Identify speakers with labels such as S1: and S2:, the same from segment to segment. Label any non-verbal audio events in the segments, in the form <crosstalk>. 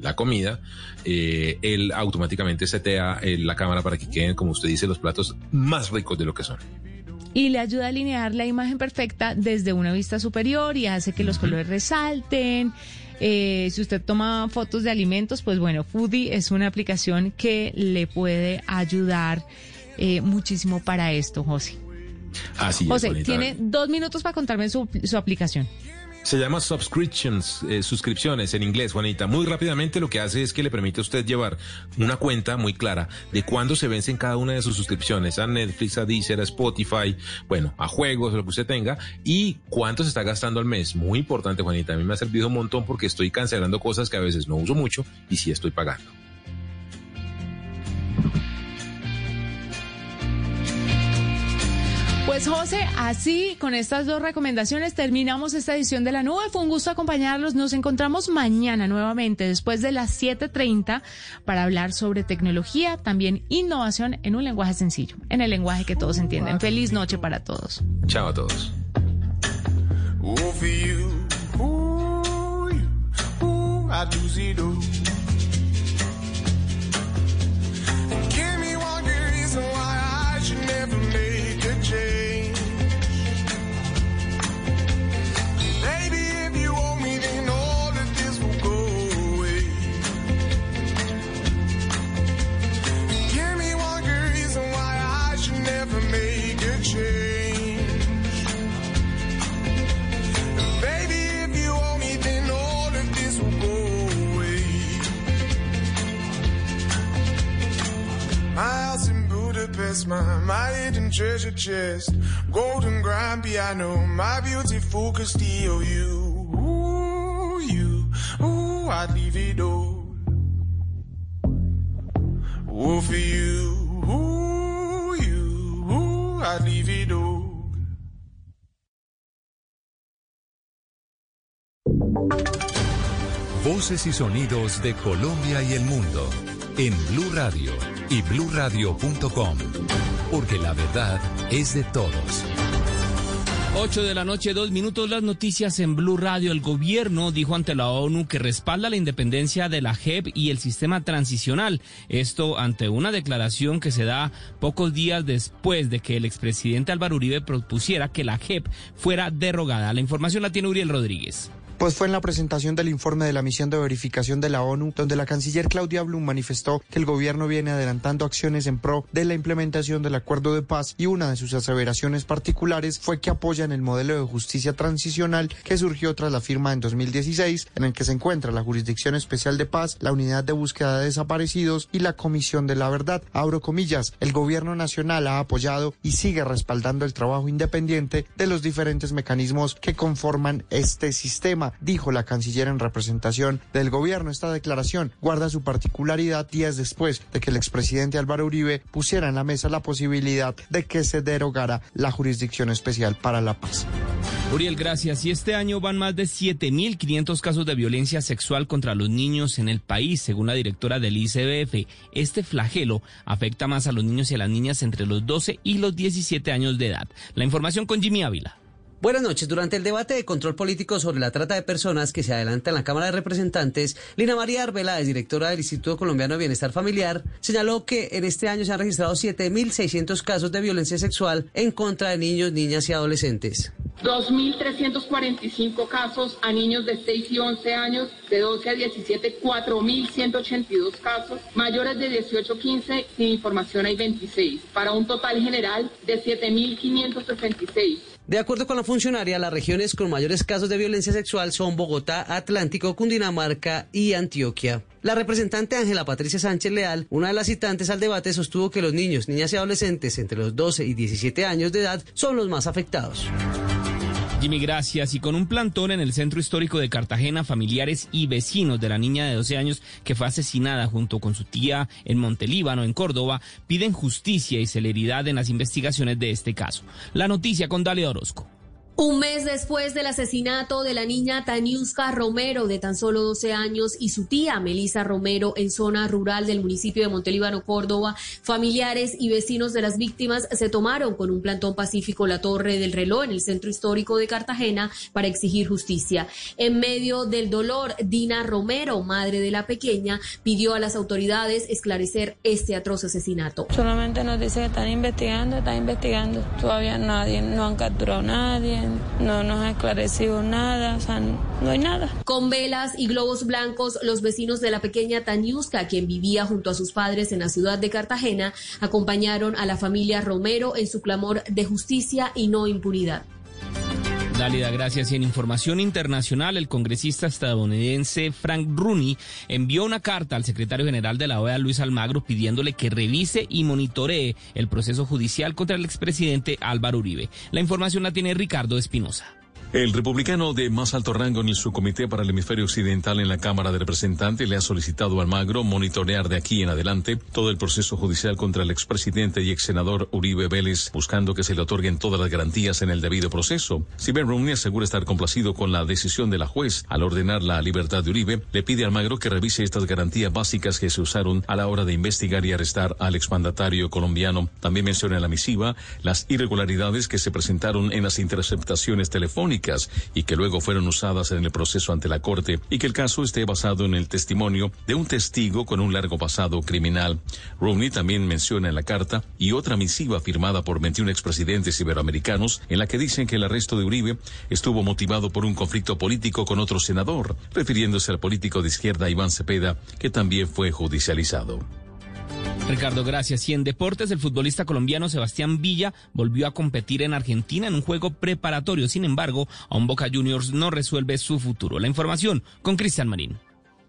S1: la comida, eh, él automáticamente setea eh, la cámara para que queden, como usted dice, los platos más ricos de lo que son.
S2: Y le ayuda a alinear la imagen perfecta desde una vista superior y hace que los colores resalten. Eh, si usted toma fotos de alimentos, pues bueno, Foodie es una aplicación que le puede ayudar muchísimo para esto, José.
S1: Así
S2: José, tiene dos minutos para contarme su, su aplicación.
S1: Se llama subscriptions, eh, suscripciones en inglés, Juanita. Muy rápidamente lo que hace es que le permite a usted llevar una cuenta muy clara de cuándo se vencen cada una de sus suscripciones a Netflix, a Deezer, a Spotify, bueno, a juegos, lo que usted tenga, y cuánto se está gastando al mes. Muy importante, Juanita. A mí me ha servido un montón porque estoy cancelando cosas que a veces no uso mucho y sí estoy pagando.
S2: Pues José, así con estas dos recomendaciones terminamos esta edición de la nube. Fue un gusto acompañarlos. Nos encontramos mañana nuevamente después de las 7.30 para hablar sobre tecnología, también innovación en un lenguaje sencillo, en el lenguaje que todos entienden. Feliz noche para todos.
S1: Chao a todos. My, hidden treasure chest, golden grand piano, my beautiful Castillo, you, ooh, you, ooh, I'd leave it all. Ooh, for you, ooh, you, ooh, I'd leave it all.
S3: Voces y sonidos de Colombia y el mundo en Blue Radio y bluradio.com, porque la verdad es de todos.
S4: 8 de la noche, dos minutos, las noticias en Blue Radio. El gobierno dijo ante la ONU que respalda la independencia de la JEP y el sistema transicional. Esto ante una declaración que se da pocos días después de que el expresidente Álvaro Uribe propusiera que la JEP fuera derogada. La información la tiene Uriel Rodríguez.
S5: Pues fue en la presentación del informe de la misión de verificación de la ONU, donde la canciller Claudia Blum manifestó que el gobierno viene adelantando acciones en pro de la implementación del acuerdo de paz y una de sus aseveraciones particulares fue que apoyan el modelo de justicia transicional que surgió tras la firma en 2016, en el que se encuentra la Jurisdicción Especial de Paz, la Unidad de Búsqueda de Desaparecidos y la Comisión de la Verdad. Abro comillas, el gobierno nacional ha apoyado y sigue respaldando el trabajo independiente de los diferentes mecanismos que conforman este sistema dijo la canciller en representación del gobierno. Esta declaración guarda su particularidad días después de que el expresidente Álvaro Uribe pusiera en la mesa la posibilidad de que se derogara la Jurisdicción Especial para la Paz.
S4: Uriel, gracias. Y este año van más de 7.500 casos de violencia sexual contra los niños en el país, según la directora del ICBF. Este flagelo afecta más a los niños y a las niñas entre los 12 y los 17 años de edad. La información con Jimmy Ávila.
S6: Buenas noches. Durante el debate de control político sobre la trata de personas que se adelanta en la Cámara de Representantes, Lina María Arbeláez, directora del Instituto Colombiano de Bienestar Familiar, señaló que en este año se han registrado 7.600 casos de violencia sexual en contra de niños, niñas y adolescentes.
S7: 2.345 casos a niños de 6 y 11 años, de 12 a 17, 4.182 casos, mayores de 18 a 15, sin información hay 26, para un total general de 7.566.
S6: De acuerdo con la funcionaria, las regiones con mayores casos de violencia sexual son Bogotá, Atlántico, Cundinamarca y Antioquia. La representante Ángela Patricia Sánchez Leal, una de las citantes al debate, sostuvo que los niños, niñas y adolescentes entre los 12 y 17 años de edad son los más afectados.
S4: Jimmy, gracias. Y con un plantón en el centro histórico de Cartagena, familiares y vecinos de la niña de 12 años que fue asesinada junto con su tía en Montelíbano, en Córdoba, piden justicia y celeridad en las investigaciones de este caso. La noticia con Dale Orozco.
S8: Un mes después del asesinato de la niña Taniuska Romero, de tan solo 12 años, y su tía Melisa Romero en zona rural del municipio de Montelíbano, Córdoba, familiares y vecinos de las víctimas se tomaron con un plantón pacífico la Torre del Reloj en el centro histórico de Cartagena para exigir justicia. En medio del dolor, Dina Romero, madre de la pequeña, pidió a las autoridades esclarecer este atroz asesinato.
S9: Solamente nos dice que están investigando, están investigando. Todavía nadie, no han capturado a nadie no nos ha esclarecido nada, o sea, no hay nada.
S8: Con velas y globos blancos, los vecinos de la pequeña Taniuska, quien vivía junto a sus padres en la ciudad de Cartagena, acompañaron a la familia Romero en su clamor de justicia y no impunidad.
S4: Dálida, gracias. Y en información internacional, el congresista estadounidense Frank Rooney envió una carta al secretario general de la OEA, Luis Almagro, pidiéndole que revise y monitoree el proceso judicial contra el expresidente Álvaro Uribe. La información la tiene Ricardo Espinosa.
S10: El republicano de más alto rango en el subcomité para el hemisferio occidental en la Cámara de Representantes le ha solicitado a Almagro monitorear de aquí en adelante todo el proceso judicial contra el expresidente y ex senador Uribe Vélez, buscando que se le otorguen todas las garantías en el debido proceso. Si Ben Romney asegura estar complacido con la decisión de la juez al ordenar la libertad de Uribe, le pide a Almagro que revise estas garantías básicas que se usaron a la hora de investigar y arrestar al exmandatario colombiano. También menciona en la misiva las irregularidades que se presentaron en las interceptaciones telefónicas y que luego fueron usadas en el proceso ante la Corte y que el caso esté basado en el testimonio de un testigo con un largo pasado criminal. Romney también menciona en la carta y otra misiva firmada por 21 expresidentes iberoamericanos en la que dicen que el arresto de Uribe estuvo motivado por un conflicto político con otro senador, refiriéndose al político de izquierda Iván Cepeda, que también fue judicializado.
S4: Ricardo, gracias. Y en deportes, el futbolista colombiano Sebastián Villa volvió a competir en Argentina en un juego preparatorio. Sin embargo, aún Boca Juniors no resuelve su futuro. La información con Cristian Marín.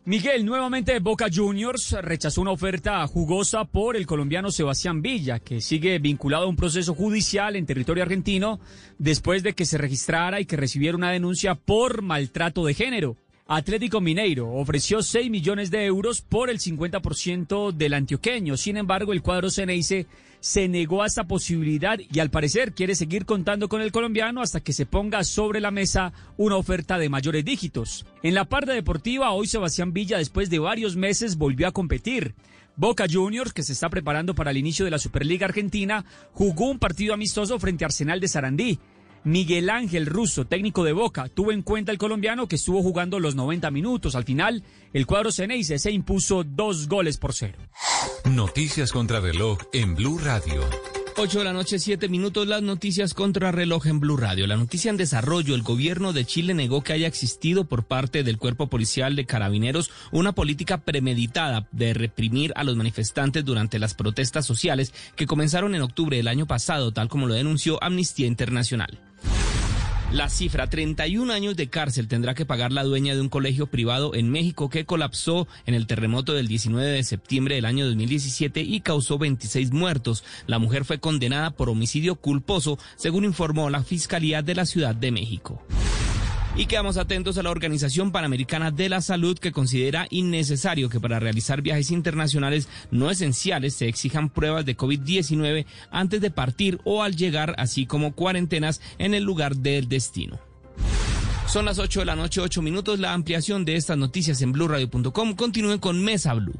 S11: Miguel, nuevamente Boca Juniors rechazó una oferta jugosa por el colombiano Sebastián Villa, que sigue vinculado a un proceso judicial en territorio argentino después de que se registrara y que recibiera una denuncia por maltrato de género. Atlético Mineiro ofreció 6 millones de euros por el 50% del antioqueño. Sin embargo, el cuadro Ceneice se negó a esta posibilidad y al parecer quiere seguir contando con el colombiano hasta que se ponga sobre la mesa una oferta de mayores dígitos. En la parte deportiva, hoy Sebastián Villa, después de varios meses, volvió a competir. Boca Juniors, que se está preparando para el inicio de la Superliga Argentina, jugó un partido amistoso frente a Arsenal de Sarandí. Miguel Ángel Russo, técnico de Boca, tuvo en cuenta el colombiano que estuvo jugando los 90 minutos. Al final, el cuadro Ceneice se impuso dos goles por cero.
S3: Noticias contra reloj en Blue Radio.
S4: 8 de la noche, 7 minutos, las noticias contra reloj en Blue Radio. La noticia en desarrollo, el gobierno de Chile negó que haya existido por parte del cuerpo policial de carabineros una política premeditada de reprimir a los manifestantes durante las protestas sociales que comenzaron en octubre del año pasado, tal como lo denunció Amnistía Internacional. La cifra, 31 años de cárcel tendrá que pagar la dueña de un colegio privado en México que colapsó en el terremoto del 19 de septiembre del año 2017 y causó 26 muertos. La mujer fue condenada por homicidio culposo, según informó la Fiscalía de la Ciudad de México. Y quedamos atentos a la Organización Panamericana de la Salud que considera innecesario que para realizar viajes internacionales no esenciales se exijan pruebas de COVID-19 antes de partir o al llegar, así como cuarentenas en el lugar del destino. Son las 8 de la noche, 8 minutos. La ampliación de estas noticias en blurradio.com. Continúen con Mesa Blue.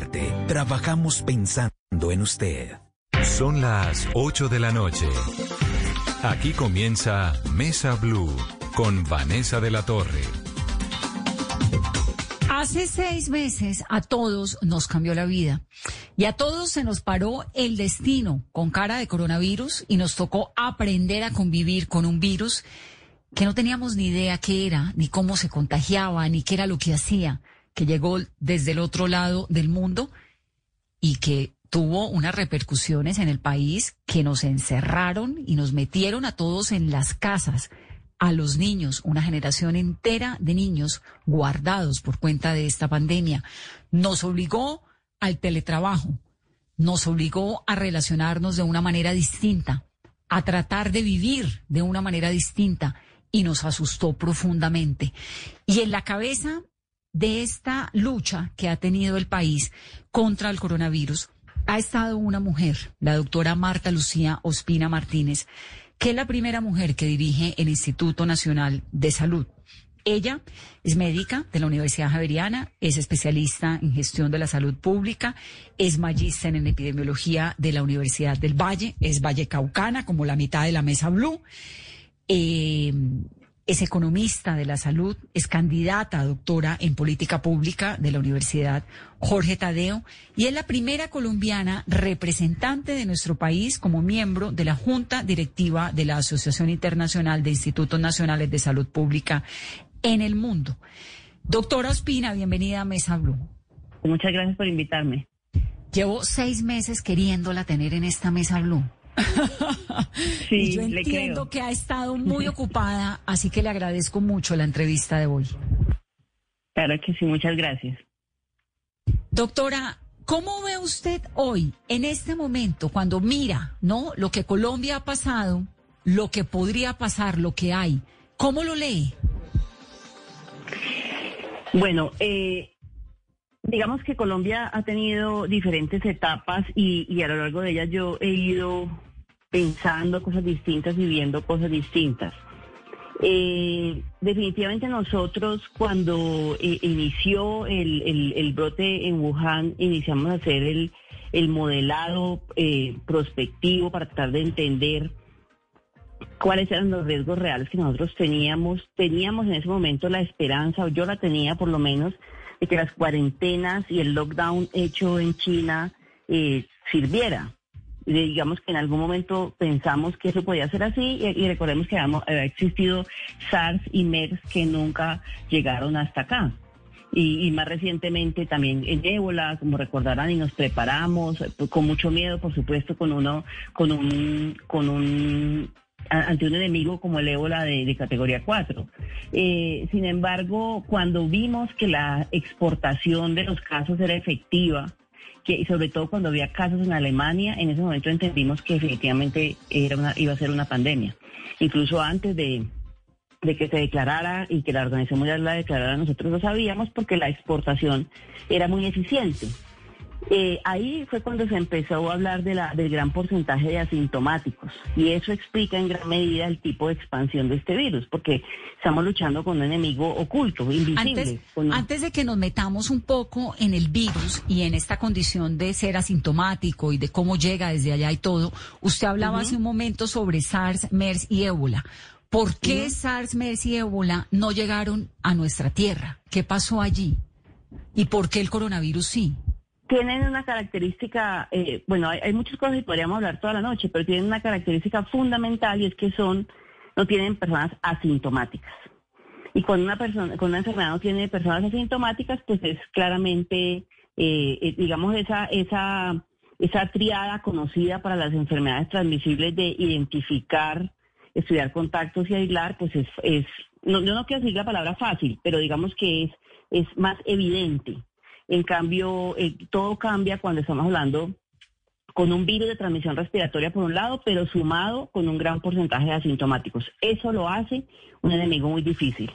S12: Trabajamos pensando en usted.
S3: Son las 8 de la noche. Aquí comienza Mesa Blue con Vanessa de la Torre.
S13: Hace seis meses a todos nos cambió la vida y a todos se nos paró el destino con cara de coronavirus y nos tocó aprender a convivir con un virus que no teníamos ni idea qué era, ni cómo se contagiaba, ni qué era lo que hacía, que llegó desde el otro lado del mundo y que tuvo unas repercusiones en el país que nos encerraron y nos metieron a todos en las casas, a los niños, una generación entera de niños guardados por cuenta de esta pandemia. Nos obligó al teletrabajo, nos obligó a relacionarnos de una manera distinta, a tratar de vivir de una manera distinta y nos asustó profundamente. Y en la cabeza de esta lucha que ha tenido el país contra el coronavirus ha estado una mujer, la doctora Marta Lucía Ospina Martínez, que es la primera mujer que dirige el Instituto Nacional de Salud. Ella es médica de la Universidad Javeriana, es especialista en gestión de la salud pública, es magíster en epidemiología de la Universidad del Valle, es Valle Caucana, como la mitad de la mesa Blue. Eh, es economista de la salud, es candidata a doctora en política pública de la Universidad Jorge Tadeo y es la primera colombiana representante de nuestro país como miembro de la Junta Directiva de la Asociación Internacional de Institutos Nacionales de Salud Pública en el mundo. Doctora Ospina, bienvenida a Mesa Blue.
S14: Muchas gracias por invitarme.
S13: Llevo seis meses queriéndola tener en esta Mesa Blue. <laughs>
S14: Sí,
S13: yo entiendo que ha estado muy ocupada, así que le agradezco mucho la entrevista de hoy.
S14: Claro que sí, muchas gracias.
S13: Doctora, ¿cómo ve usted hoy, en este momento, cuando mira, ¿no? Lo que Colombia ha pasado, lo que podría pasar, lo que hay, ¿cómo lo lee?
S14: Bueno, eh, digamos que Colombia ha tenido diferentes etapas y, y, a lo largo de ellas yo he ido pensando cosas distintas y viendo cosas distintas. Eh, definitivamente nosotros cuando eh, inició el, el, brote en Wuhan iniciamos a hacer el, el modelado eh, prospectivo para tratar de entender cuáles eran los riesgos reales que nosotros teníamos. Teníamos en ese momento la esperanza, o yo la tenía por lo menos, de que las cuarentenas y el lockdown hecho en China eh, sirviera. digamos que en algún momento pensamos que eso podía ser así y, recordemos que había existido SARS y MERS que nunca llegaron hasta acá. Y, y, más recientemente también en ébola, como recordarán, y nos preparamos pues, con mucho miedo, por supuesto, con uno, con un, con un ante un enemigo como el ébola de, categoría 4. Eh, sin embargo, cuando vimos que la exportación de los casos era efectiva, que sobre todo cuando había casos en Alemania, en ese momento entendimos que definitivamente era una, iba a ser una pandemia. Incluso antes de que se declarara y que la Organización Mundial la declarara, nosotros lo sabíamos porque la exportación era muy eficiente. Eh, ahí fue cuando se empezó a hablar de la, del gran porcentaje de asintomáticos y eso explica en gran medida el tipo de expansión de este virus, porque estamos luchando con un enemigo oculto, invisible.
S13: Antes, antes de que nos metamos un poco en el virus y en esta condición de ser asintomático y de cómo llega desde allá y todo, usted hablaba hace un momento sobre SARS, MERS y ébola. ¿Por qué SARS, MERS y ébola no llegaron a nuestra tierra? ¿Qué pasó allí? ¿Y por qué el coronavirus sí?
S14: Tienen una característica, eh, bueno, hay, muchas cosas y podríamos hablar toda la noche, pero tienen una característica fundamental y es que son, no tienen personas asintomáticas. Y cuando una persona, con una enfermedad no tiene personas asintomáticas, pues es claramente, eh, eh, digamos, esa, esa, esa triada conocida para las enfermedades transmisibles de identificar, estudiar contactos y aislar, pues es, es no, yo no quiero decir la palabra fácil, pero digamos que es, es más evidente en cambio, eh, todo cambia cuando estamos hablando con un virus de transmisión respiratoria por un lado, pero sumado con un gran porcentaje de asintomáticos. Eso lo hace un enemigo muy difícil.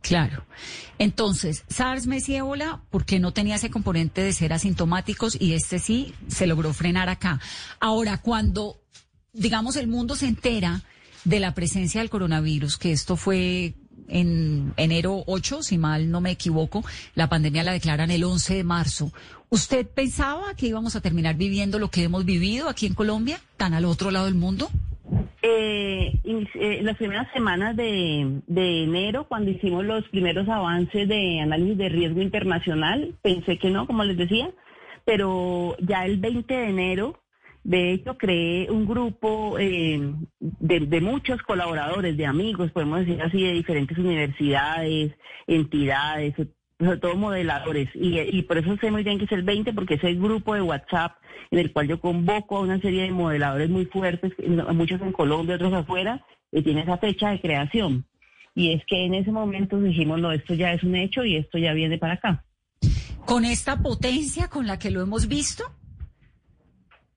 S13: Claro. Entonces, SARS, MERS y ébola, porque no tenía ese componente de ser asintomáticos y este sí se logró frenar acá. Ahora, cuando, digamos, el mundo se entera de la presencia del coronavirus, que esto fue en enero 8, si mal no me equivoco, la pandemia la declaran el 11 de marzo. ¿Usted pensaba que íbamos a terminar viviendo lo que hemos vivido aquí en Colombia, tan al otro lado del mundo?
S14: Eh, eh, las primeras semanas de, de, enero, cuando hicimos los primeros avances de análisis de riesgo internacional, pensé que no, como les decía, pero ya el 20 de enero de hecho, creé un grupo eh, de, muchos colaboradores, de amigos, podemos decir así, de diferentes universidades, entidades, sobre todo modeladores, y, y por eso sé muy bien que es el 20, porque es el grupo de WhatsApp en el cual yo convoco a una serie de modeladores muy fuertes, muchos en Colombia, otros afuera, y tiene esa fecha de creación. Y es que en ese momento dijimos, no, esto ya es un hecho y esto ya viene para acá.
S13: ¿Con esta potencia con la que lo hemos visto?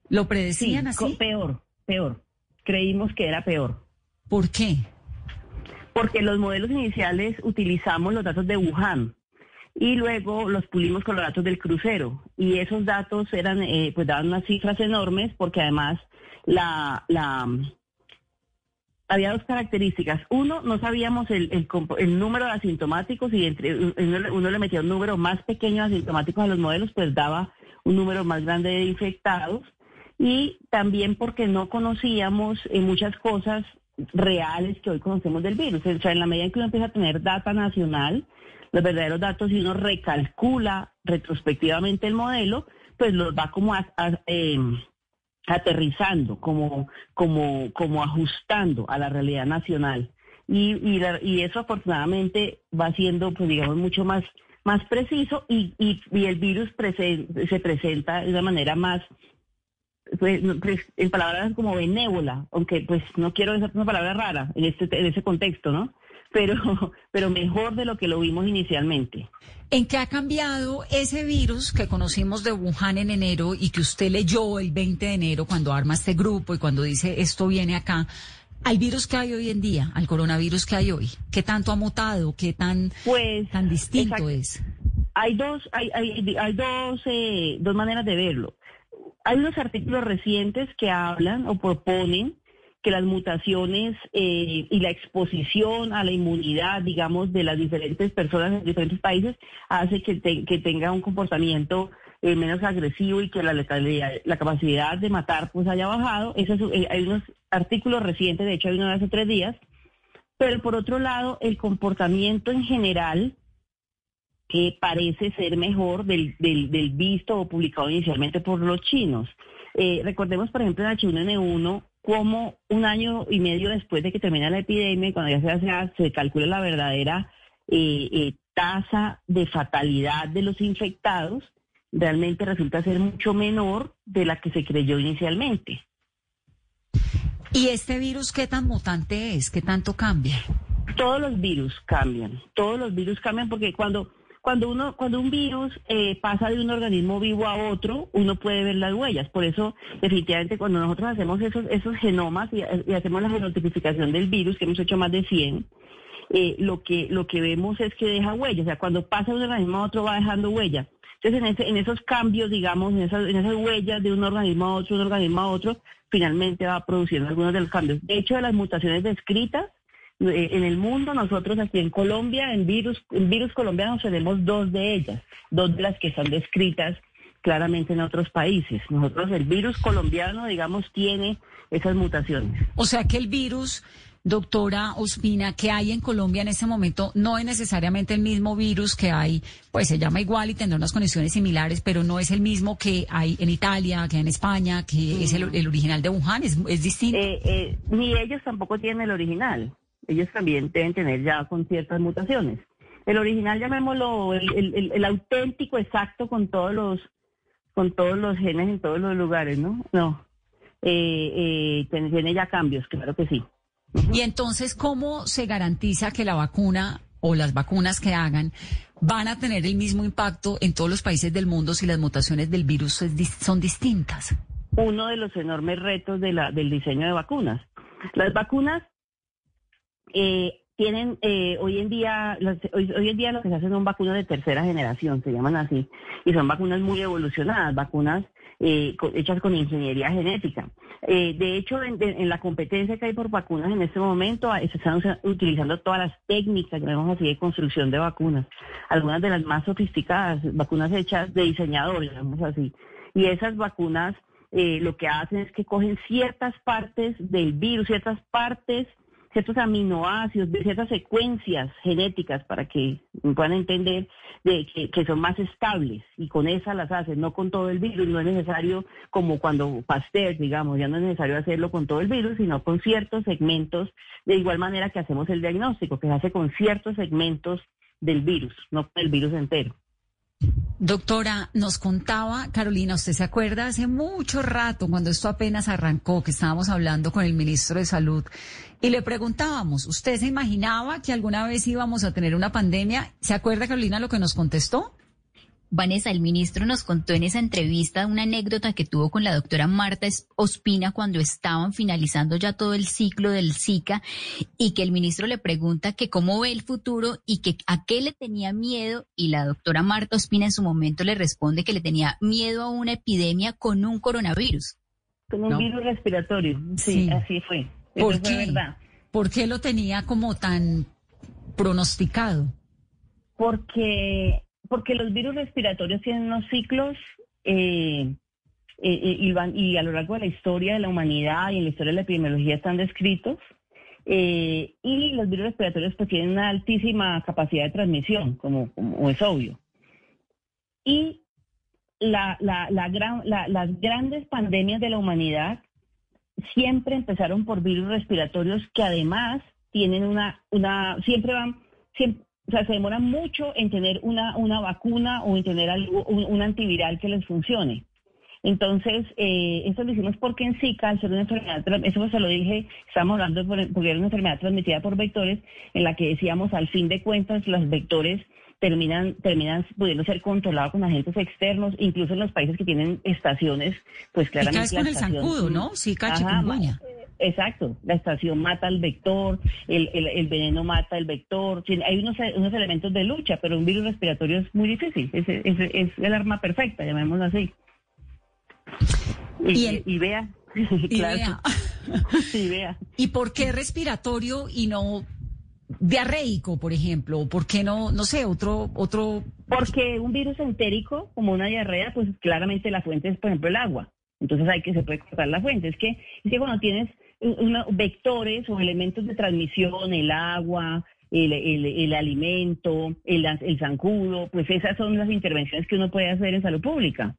S13: ¿Lo predecían
S14: Sí,
S13: así?
S14: Peor, peor. Creímos que era peor.
S13: ¿Por qué?
S14: Porque los modelos iniciales utilizamos los datos de Wuhan y luego los pulimos con los datos del crucero. Y esos datos eran, eh, pues daban unas cifras enormes porque además la, la, había dos características. Uno, no sabíamos el, el, el número de asintomáticos y entre uno le metía un número más pequeño de asintomáticos a los modelos, pues daba un número más grande de infectados. Y también porque no conocíamos eh, muchas cosas reales que hoy conocemos del virus. O sea, en la medida en que uno empieza a tener data nacional, los verdaderos datos, y uno recalcula retrospectivamente el modelo, pues los va como em, aterrizando, como, como, como ajustando a la realidad nacional. Y, eso afortunadamente va siendo, pues digamos, mucho más, más preciso y, el virus se presenta de una manera más, pues, pues, en palabras como benévola, aunque pues no quiero usar una palabra rara en este, en ese contexto, ¿no? <laughs> Pero, pero mejor de lo que lo vimos inicialmente.
S13: ¿En qué ha cambiado ese virus que conocimos de Wuhan en enero y que usted leyó el 20 de enero cuando arma este grupo y cuando dice esto viene acá? Al virus que hay hoy en día, al coronavirus que hay hoy, ¿qué tanto ha mutado? ¿Qué tan,
S14: Pues,
S13: tan distinto es?
S14: Hay dos, hay, hay, hay dos, eh, dos maneras de verlo. Hay unos artículos recientes que hablan o proponen que las mutaciones eh, y la exposición a la inmunidad, digamos, de las diferentes personas en diferentes países hace que, te- que tenga un comportamiento eh, menos agresivo y que la capacidad de matar pues haya bajado. Eso es- eh, hay unos artículos recientes, de hecho hay uno de hace tres días, pero por otro lado, el comportamiento en general que parece ser mejor del, del, del visto o publicado inicialmente por los chinos. Eh, recordemos, por ejemplo, en H1N1, como un año y medio después de que termina la epidemia, cuando ya se, hace, se calcula la verdadera eh, eh, tasa de fatalidad de los infectados, realmente resulta ser mucho menor de la que se creyó inicialmente.
S13: ¿Y este virus qué tan mutante es? ¿Qué tanto cambia?
S14: todos los virus cambian, todos los virus cambian porque cuando cuando uno cuando un virus eh, pasa de un organismo vivo a otro, uno puede ver las huellas. Por eso, definitivamente, cuando nosotros hacemos esos esos genomas y, hacemos la genotipificación del virus, que hemos hecho más de 100, eh, lo que lo que vemos es que deja huellas. O sea, cuando pasa de un organismo a otro va dejando huella. Entonces, en, ese, en esos cambios, digamos, en esas, en esas huellas de un organismo a otro, un organismo a otro, finalmente va produciendo algunos de los cambios. De hecho, de las mutaciones descritas, en el mundo, nosotros aquí en Colombia, en virus, en virus colombianos tenemos dos de ellas, dos de las que están descritas claramente en otros países. Nosotros, el virus colombiano, digamos, tiene esas mutaciones.
S13: O sea que el virus, doctora Ospina, que hay en Colombia en este momento no es necesariamente el mismo virus que hay, pues se llama igual y tendrá unas condiciones similares, pero no es el mismo que hay en Italia, que hay en España, que es el, el original de Wuhan, es, es distinto.
S14: Eh, eh, ni ellos tampoco tienen el original. Ellos también deben tener ya con ciertas mutaciones. El original, llamémoslo, el, el- el- el auténtico exacto con todos los con todos los genes en todos los lugares, ¿no? No. Eh, eh, tiene, ya cambios, claro que sí.
S13: Y entonces, ¿cómo se garantiza que la vacuna o las vacunas que hagan van a tener el mismo impacto en todos los países del mundo si las mutaciones del virus son distintas?
S14: Uno de los enormes retos de la, del diseño de vacunas. Las vacunas eh, tienen eh, hoy en día las- hoy, en día lo que se hacen son vacunas de tercera generación, se llaman así, y son vacunas muy evolucionadas, vacunas eh, co- hechas con ingeniería genética. Eh, de hecho, en, la competencia que hay por vacunas en este momento, se están utilizando todas las técnicas, llamemos así, de construcción de vacunas. Algunas de las más sofisticadas, vacunas hechas de diseñadores, llamemos así. Y esas vacunas eh, lo que hacen es que cogen ciertas partes del virus, ciertas partes ciertos aminoácidos, de ciertas secuencias genéticas para que puedan entender de que, son más estables y con esas las hacen, no con todo el virus, no es necesario como cuando Pasteur, digamos, ya no es necesario hacerlo con todo el virus, sino con ciertos segmentos, de igual manera que hacemos el diagnóstico, que se hace con ciertos segmentos del virus, no con el virus entero.
S13: Doctora, nos contaba Carolina, ¿usted se acuerda hace mucho rato, cuando esto apenas arrancó, que estábamos hablando con el ministro de Salud y le preguntábamos, ¿usted se imaginaba que alguna vez íbamos a tener una pandemia? ¿Se acuerda Carolina lo que nos contestó?
S15: Vanessa, el ministro nos contó en esa entrevista una anécdota que tuvo con la doctora Marta Ospina cuando estaban finalizando ya todo el ciclo del Zika y que el ministro le pregunta que cómo ve el futuro y que a qué le tenía miedo y la doctora Marta Ospina en su momento le responde que le tenía miedo a una epidemia con un coronavirus.
S14: Con un virus respiratorio, sí, así fue.
S13: ¿Por qué? ¿Por qué lo tenía como tan pronosticado?
S14: Porque porque los virus respiratorios tienen unos ciclos eh, eh, eh, y, y a lo largo de la historia de la humanidad y en la historia de la epidemiología están descritos. y los virus respiratorios pues tienen una altísima capacidad de transmisión, como, es obvio. Y la, la, gran, las grandes pandemias de la humanidad siempre empezaron por virus respiratorios que además tienen una, una siempre van, o sea, se demora mucho en tener una, una vacuna o en tener algo, un, antiviral que les funcione. Entonces, eh, eso lo hicimos porque en Zika, al ser una enfermedad, eso se lo dije, estamos hablando porque era una enfermedad transmitida por vectores, en la que decíamos, al fin de cuentas, los vectores terminan, terminan pudiendo ser controlados con agentes externos, incluso en los países que tienen estaciones, pues claramente.
S13: Y con el zancudo, ¿no? Zika, chikungunya.
S14: Exacto, la estación mata al vector, el, el, veneno mata el vector, hay unos, unos elementos de lucha, pero un virus respiratorio es muy difícil, es, es, el arma perfecta, llamémoslo así. Y, vea, y vea. <laughs>
S13: sí, <laughs> vea. ¿Y por qué respiratorio y no diarreico, por ejemplo? ¿Por qué no, no sé, otro, otro?
S14: Porque un virus entérico, como una diarrea, pues claramente la fuente es, por ejemplo, el agua. Entonces hay que se puede cortar la fuente. Es que, es que cuando tienes vectores o elementos de transmisión, el agua, el, el, alimento, el, el zancudo, pues esas son las intervenciones que uno puede hacer en salud pública.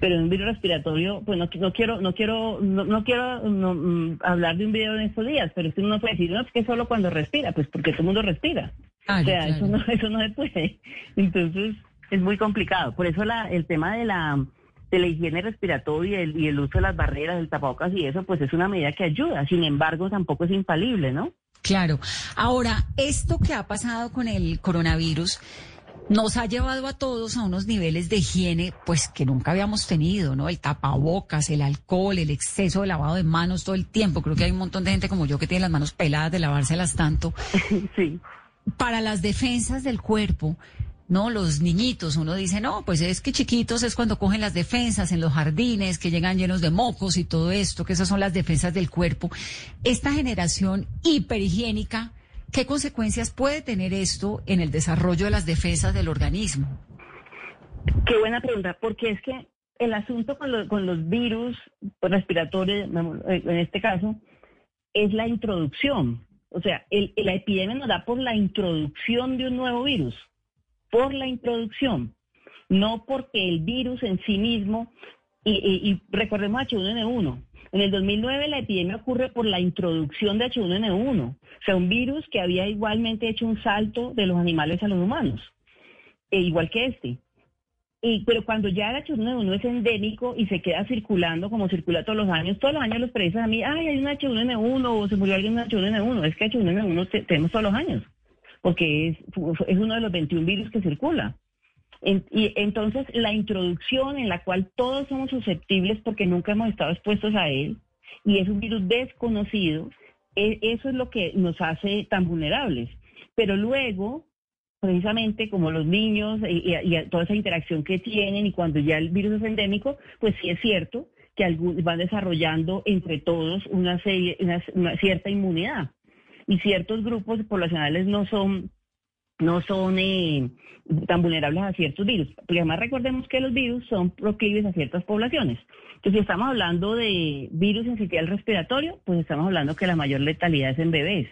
S14: Pero en un virus respiratorio, pues no, no quiero, no quiero, no, quiero mm, hablar de un video en estos días, pero usted no puede decir, no, es que solo cuando respira, pues porque todo el mundo respira. O sea, eso no, <laughs> eso no se puede. Entonces, es muy complicado. Por eso la, el tema de la de la higiene respiratoria y el, el uso de las barreras, del tapabocas y eso, pues es una medida que ayuda. Sin embargo, tampoco es infalible, ¿no?
S13: Claro. Ahora, esto que ha pasado con el coronavirus nos ha llevado a todos a unos niveles de higiene pues que nunca habíamos tenido, ¿no? El tapabocas, el alcohol, el exceso de lavado de manos todo el tiempo. Creo que hay un montón de gente como yo que tiene las manos peladas de lavárselas tanto. <laughs>
S14: Sí.
S13: Para las defensas del cuerpo, ¿no? Los niñitos, uno dice, no, pues es que chiquitos es cuando cogen las defensas en los jardines, que llegan llenos de mocos y todo esto, que esas son las defensas del cuerpo. Esta generación hiperhigiénica, ¿qué consecuencias puede tener esto en el desarrollo de las defensas del organismo?
S14: Qué buena pregunta, porque es que el asunto con, con los virus respiratorios, en este caso, es la introducción. O sea, la epidemia nos da por la introducción de un nuevo virus por la introducción, no porque el virus en sí mismo, y, recordemos H1N1, en el 2009 la epidemia ocurre por la introducción de H1N1, o sea, un virus que había igualmente hecho un salto de los animales a los humanos, e igual que este. Y, pero cuando ya el H1N1 es endémico y se queda circulando como circula todos los años, todos los años los periodistas a mí, ay, hay un H1N1 o se murió alguien de H1N1, es que H1N1 tenemos todos los años porque es, es uno de los 21 virus que circula. y entonces la introducción en la cual todos somos susceptibles porque nunca hemos estado expuestos a él y es un virus desconocido, e, eso es lo que nos hace tan vulnerables. Pero luego, precisamente como los niños y, toda esa interacción que tienen y cuando ya el virus es endémico, pues sí es cierto que van desarrollando entre todos una, serie, una cierta inmunidad y ciertos grupos poblacionales no son no son eh, tan vulnerables a ciertos virus. Porque además recordemos que los virus son proclives a ciertas poblaciones. Entonces, si estamos hablando de virus en respiratorio, pues estamos hablando que la mayor letalidad es en bebés.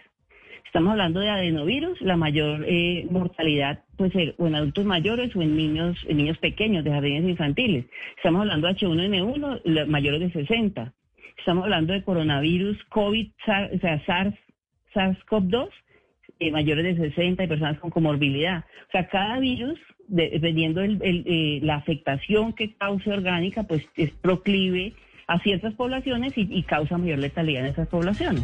S14: Estamos hablando de adenovirus, la mayor eh, mortalidad puede ser o en adultos mayores o en niños, niños pequeños de jardines infantiles. Estamos hablando de H1N1, mayores de 60. Estamos hablando de coronavirus, COVID, o sea, SARS SARS-CoV-2 eh, mayores de 60 y personas con comorbilidad. O sea, cada virus, dependiendo de eh, la afectación que cause orgánica, pues es proclive a ciertas poblaciones y causa mayor letalidad en esas poblaciones.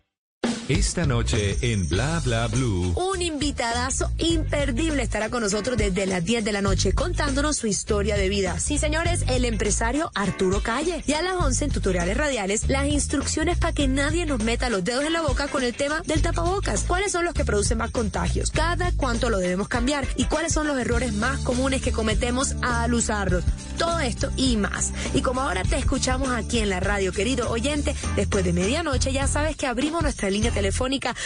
S3: Esta noche en Bla Bla Blue.
S16: Un invitadazo imperdible estará con nosotros desde las 10 de la noche contándonos su historia de vida. Sí, señores, el empresario Arturo Calle. Y a las 11 en tutoriales radiales, las instrucciones para que nadie nos meta los dedos en la boca con el tema del tapabocas. ¿Cuáles son los que producen más contagios? Cada cuánto lo debemos cambiar y cuáles son los errores más comunes que cometemos al usarlos. Todo esto y más. Y como ahora te escuchamos aquí en la radio, querido oyente, después de medianoche ya sabes que abrimos nuestra línea telefónica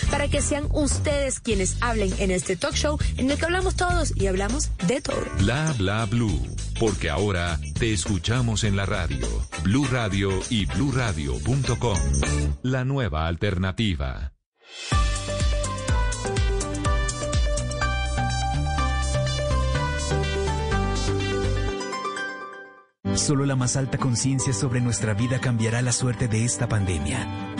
S16: para que sean ustedes quienes hablen en este talk show en el que hablamos todos y hablamos de todo.
S3: Bla bla blue, porque ahora te escuchamos en la radio. Blue Radio y bluradio.com. La nueva alternativa.
S12: Solo la más alta conciencia sobre nuestra vida cambiará la suerte de esta pandemia.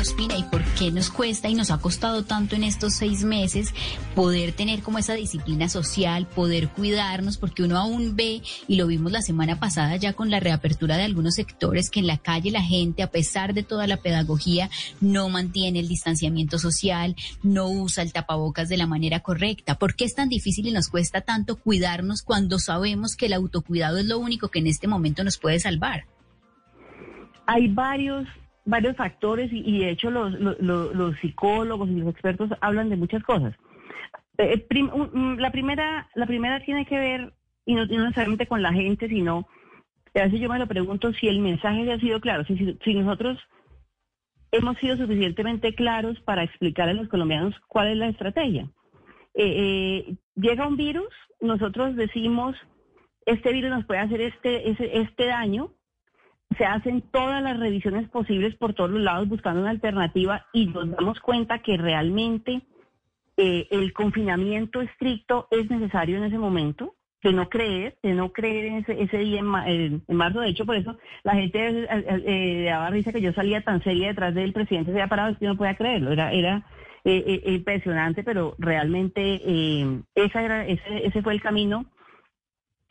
S15: Ospina, ¿y por qué nos cuesta y nos ha costado tanto en estos seis meses poder tener como esa disciplina social, poder cuidarnos? Porque uno aún ve, y lo vimos la semana pasada ya con la reapertura de algunos sectores, que en la calle la gente, a pesar de toda la pedagogía, no mantiene el distanciamiento social, no usa el tapabocas de la manera correcta. ¿Por qué es tan difícil y nos cuesta tanto cuidarnos cuando sabemos que el autocuidado es lo único que en este momento nos puede salvar?
S14: Hay varios varios factores y, de hecho los, los, psicólogos y los expertos hablan de muchas cosas. Eh, la primera la primera tiene que ver y no, necesariamente con la gente, sino a veces yo me lo pregunto si el mensaje ha sido claro, si, si, nosotros hemos sido suficientemente claros para explicar a los colombianos cuál es la estrategia. Eh, eh, llega un virus, nosotros decimos, este virus nos puede hacer este, este daño, se hacen todas las revisiones posibles por todos los lados buscando una alternativa y nos damos cuenta que realmente eh, el confinamiento estricto es necesario en ese momento, que no creer, que no creer en ese, día en, marzo. De hecho, por eso la gente eh, eh, daba risa que yo salía tan seria detrás del presidente, se había parado, que no podía creerlo. Era, era impresionante, pero realmente esa era, ese, ese fue el camino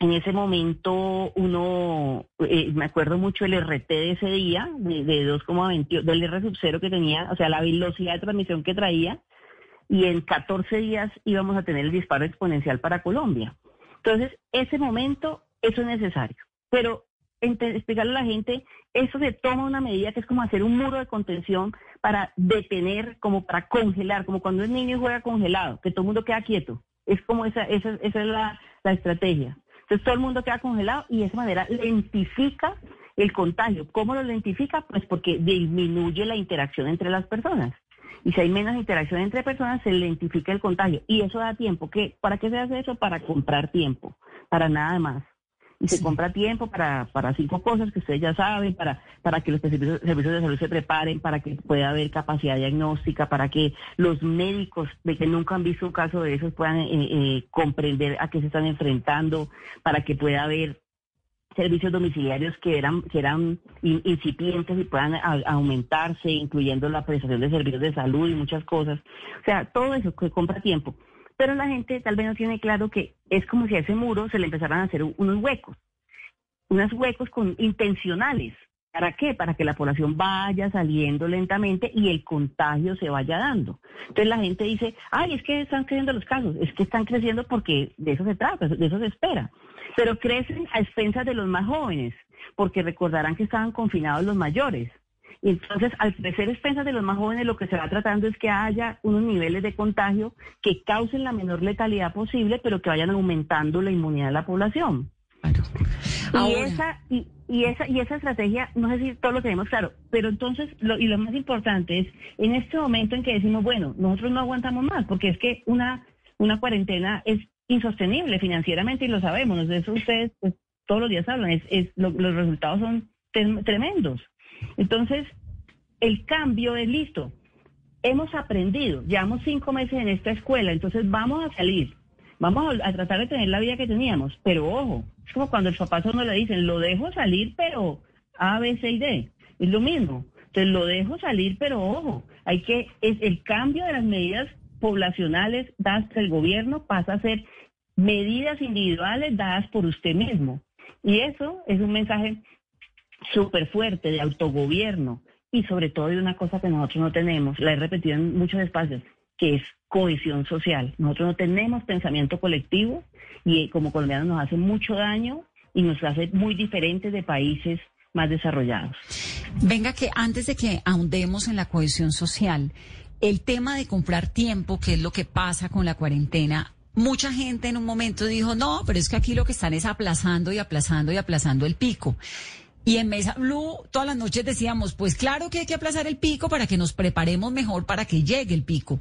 S14: en ese momento uno, eh, me acuerdo mucho el RT de ese día, de, de 2,20, del R sub 0 que tenía, o sea, la velocidad de transmisión que traía, y en 14 días íbamos a tener el disparo exponencial para Colombia. Entonces, ese momento eso es necesario. Pero explicarle a la gente, eso se toma una medida que es como hacer un muro de contención para detener, como para congelar, como cuando un niño juega congelado, que todo el mundo queda quieto. Es como esa, esa, esa es la, la estrategia. Entonces todo el mundo queda congelado y de esa manera lentifica el contagio. ¿Cómo lo lentifica? Pues porque disminuye la interacción entre las personas. Y si hay menos interacción entre personas, se lentifica el contagio. Y eso da tiempo. ¿Qué? ¿Para qué se hace eso? Para comprar tiempo. Para nada más y se compra tiempo para, para cinco cosas que ustedes ya saben, para, para que los servicios, servicios de salud se preparen, para que pueda haber capacidad diagnóstica, para que los médicos de que nunca han visto un caso de esos puedan eh, eh, comprender a qué se están enfrentando, para que pueda haber servicios domiciliarios que eran que eran incipientes y puedan aumentarse, incluyendo la prestación de servicios de salud y muchas cosas. O sea, todo eso que compra tiempo. Pero la gente tal vez no tiene claro que es como si a ese muro se le empezaran a hacer unos huecos, unos huecos con, intencionales. ¿Para qué? Para que la población vaya saliendo lentamente y el contagio se vaya dando. Entonces la gente dice, ay, es que están creciendo los casos, es que están creciendo porque de eso se trata, de eso se espera. Pero crecen a expensas de los más jóvenes, porque recordarán que estaban confinados los mayores. Y entonces, al crecer expensas de los más jóvenes, lo que se va tratando es que haya unos niveles de contagio que causen la menor letalidad posible, pero que vayan aumentando la inmunidad de la población. Y, esa, y, esa, y esa estrategia, no sé si todo lo tenemos claro, pero entonces, lo, y lo más importante es, en este momento en que decimos, bueno, nosotros no aguantamos más, porque es que una, una cuarentena es insostenible financieramente y lo sabemos, de eso ustedes pues, todos los días hablan, es, es los resultados son tremendos. Entonces, el cambio es listo. Hemos aprendido, llevamos cinco meses en esta escuela, entonces vamos a salir, vamos a, tratar de tener la vida que teníamos, pero ojo, es como cuando el papás uno le dicen, lo dejo salir, pero A, B, C y D, es lo mismo. Entonces lo dejo salir, pero ojo, hay que, es el cambio de las medidas poblacionales dadas por el gobierno pasa a ser medidas individuales dadas por usted mismo. Y eso es un mensaje súper fuerte de autogobierno y sobre todo de una cosa que nosotros no tenemos, la he repetido en muchos espacios, que es cohesión social. Nosotros no tenemos pensamiento colectivo y como colombianos nos hace mucho daño y nos hace muy diferentes de países más desarrollados.
S13: Venga, que antes de que ahondemos en la cohesión social, el tema de comprar tiempo, que es lo que pasa con la cuarentena, mucha gente en un momento dijo, no, pero es que aquí lo que están es aplazando y aplazando y aplazando el pico. Y en Mesa Blue todas las noches decíamos, pues claro que hay que aplazar el pico para que nos preparemos mejor para que llegue el pico.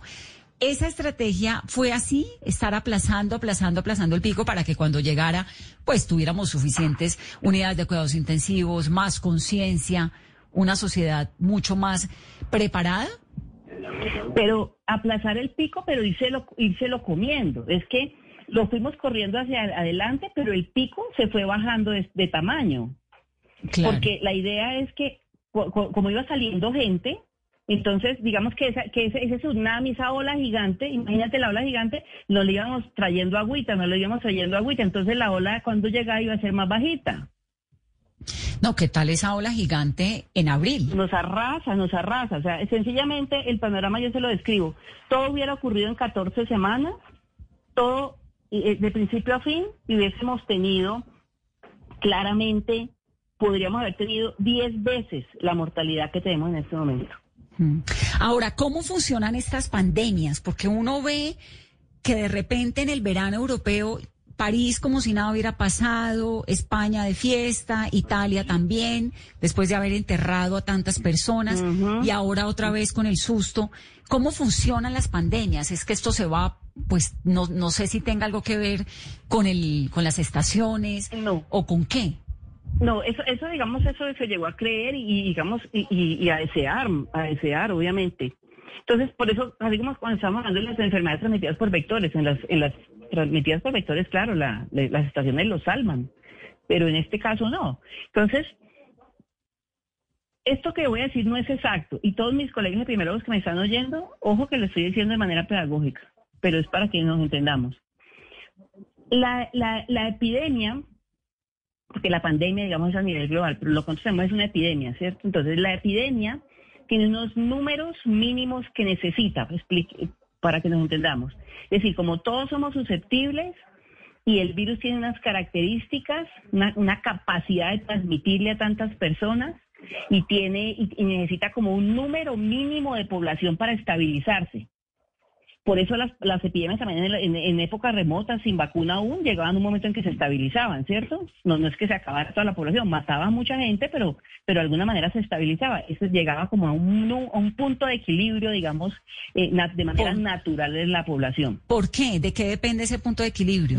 S13: Esa estrategia fue así, estar aplazando, aplazando, aplazando el pico para que cuando llegara, pues tuviéramos suficientes unidades de cuidados intensivos, más conciencia, una sociedad mucho más preparada.
S14: Pero aplazar el pico, pero irse lo comiendo. Es que lo fuimos corriendo hacia adelante, pero el pico se fue bajando de tamaño. Porque la idea es que, como iba saliendo gente, entonces, digamos que, que ese, ese, tsunami, esa ola gigante, imagínate la ola gigante, no le íbamos trayendo agüita, no le íbamos trayendo agüita, entonces la ola cuando llegaba iba a ser más bajita.
S13: No, ¿qué tal esa ola gigante en abril?
S14: Nos arrasa, nos arrasa. O sea, sencillamente el panorama yo se lo describo. Todo hubiera ocurrido en 14 semanas, todo eh, de principio a fin, y hubiésemos tenido claramente podríamos haber tenido 10 veces la mortalidad que tenemos en este momento.
S13: Mm. Ahora, ¿cómo funcionan estas pandemias? Porque uno ve que de repente en el verano europeo París como si nada hubiera pasado, España de fiesta, Italia también, después de haber enterrado a tantas personas y ahora otra vez con el susto. ¿Cómo funcionan las pandemias? Es que esto se va, pues no, no sé si tenga algo que ver con el, con las estaciones o con qué.
S14: No, eso, eso digamos, eso se llegó a creer y, digamos, y, y, a desear, a desear, obviamente. Entonces, por eso, así como cuando estamos hablando de las enfermedades transmitidas por vectores, en las, en las transmitidas por vectores, claro, la, las estaciones lo salvan, pero en este caso no. Entonces, esto que voy a decir no es exacto, y todos mis colegas primeros que me están oyendo, ojo que lo estoy diciendo de manera pedagógica, pero es para que nos entendamos. La, la, la epidemia porque la pandemia, digamos, es a nivel global, pero lo que nosotros es una epidemia, ¿cierto? Entonces, la epidemia tiene unos números mínimos que necesita, para que nos entendamos. Es decir, como todos somos susceptibles y el virus tiene unas características, una, capacidad de transmitirle a tantas personas y tiene y necesita como un número mínimo de población para estabilizarse. Por eso las, las epidemias también en, en, en épocas remotas, sin vacuna aún, llegaban a un momento en que se estabilizaban, ¿cierto? No, no es que se acabara toda la población, mataba a mucha gente, pero, pero de alguna manera se estabilizaba. Eso llegaba como a un, a un punto de equilibrio, digamos, eh, de manera
S13: Por-
S14: natural en la población.
S13: ¿Por qué? ¿De qué depende ese punto de equilibrio?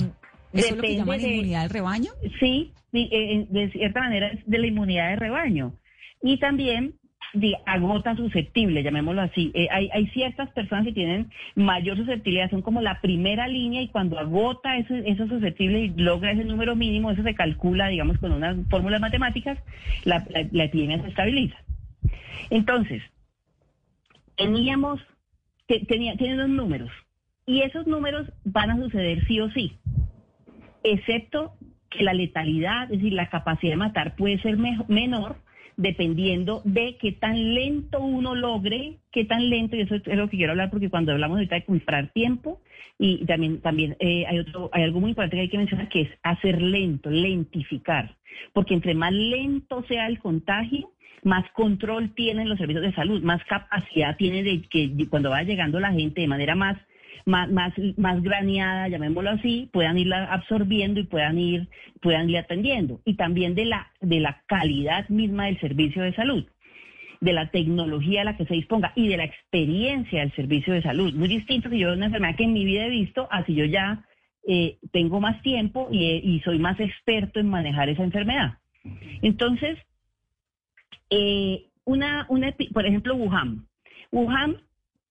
S13: ¿Eso es lo que llaman
S14: de-
S13: inmunidad del rebaño?
S14: Sí, sí, eh, de cierta manera es de la inmunidad de rebaño. Y también de agota susceptible, llamémoslo así. Eh, hay, ciertas personas que tienen mayor susceptibilidad, son como la primera línea y cuando agota ese, eso susceptible y logra ese número mínimo, eso se calcula, digamos, con unas fórmulas matemáticas, la, epidemia se estabiliza. Entonces, teníamos, te- tenía, tienen unos números y esos números van a suceder sí o sí excepto que la letalidad, es decir, la capacidad de matar puede ser mejo- menor dependiendo de qué tan lento uno logre, qué tan lento, y eso es lo que quiero hablar porque cuando hablamos ahorita de comprar tiempo, y también, también eh, hay, otro, hay algo muy importante que hay que mencionar que es hacer lento, lentificar, porque entre más lento sea el contagio, más control tienen los servicios de salud, más capacidad tiene de que cuando va llegando la gente de manera más más, más, más graneada, llamémoslo así, puedan irla absorbiendo y puedan ir, puedan ir atendiendo. Y también de la, de la calidad misma del servicio de salud, de la tecnología a la que se disponga y de la experiencia del servicio de salud. Muy distinto que yo una enfermedad que en mi vida he visto, así yo ya eh, tengo más tiempo y, eh, y soy más experto en manejar esa enfermedad. Entonces, eh, una, una, por ejemplo, Wuhan. Wuhan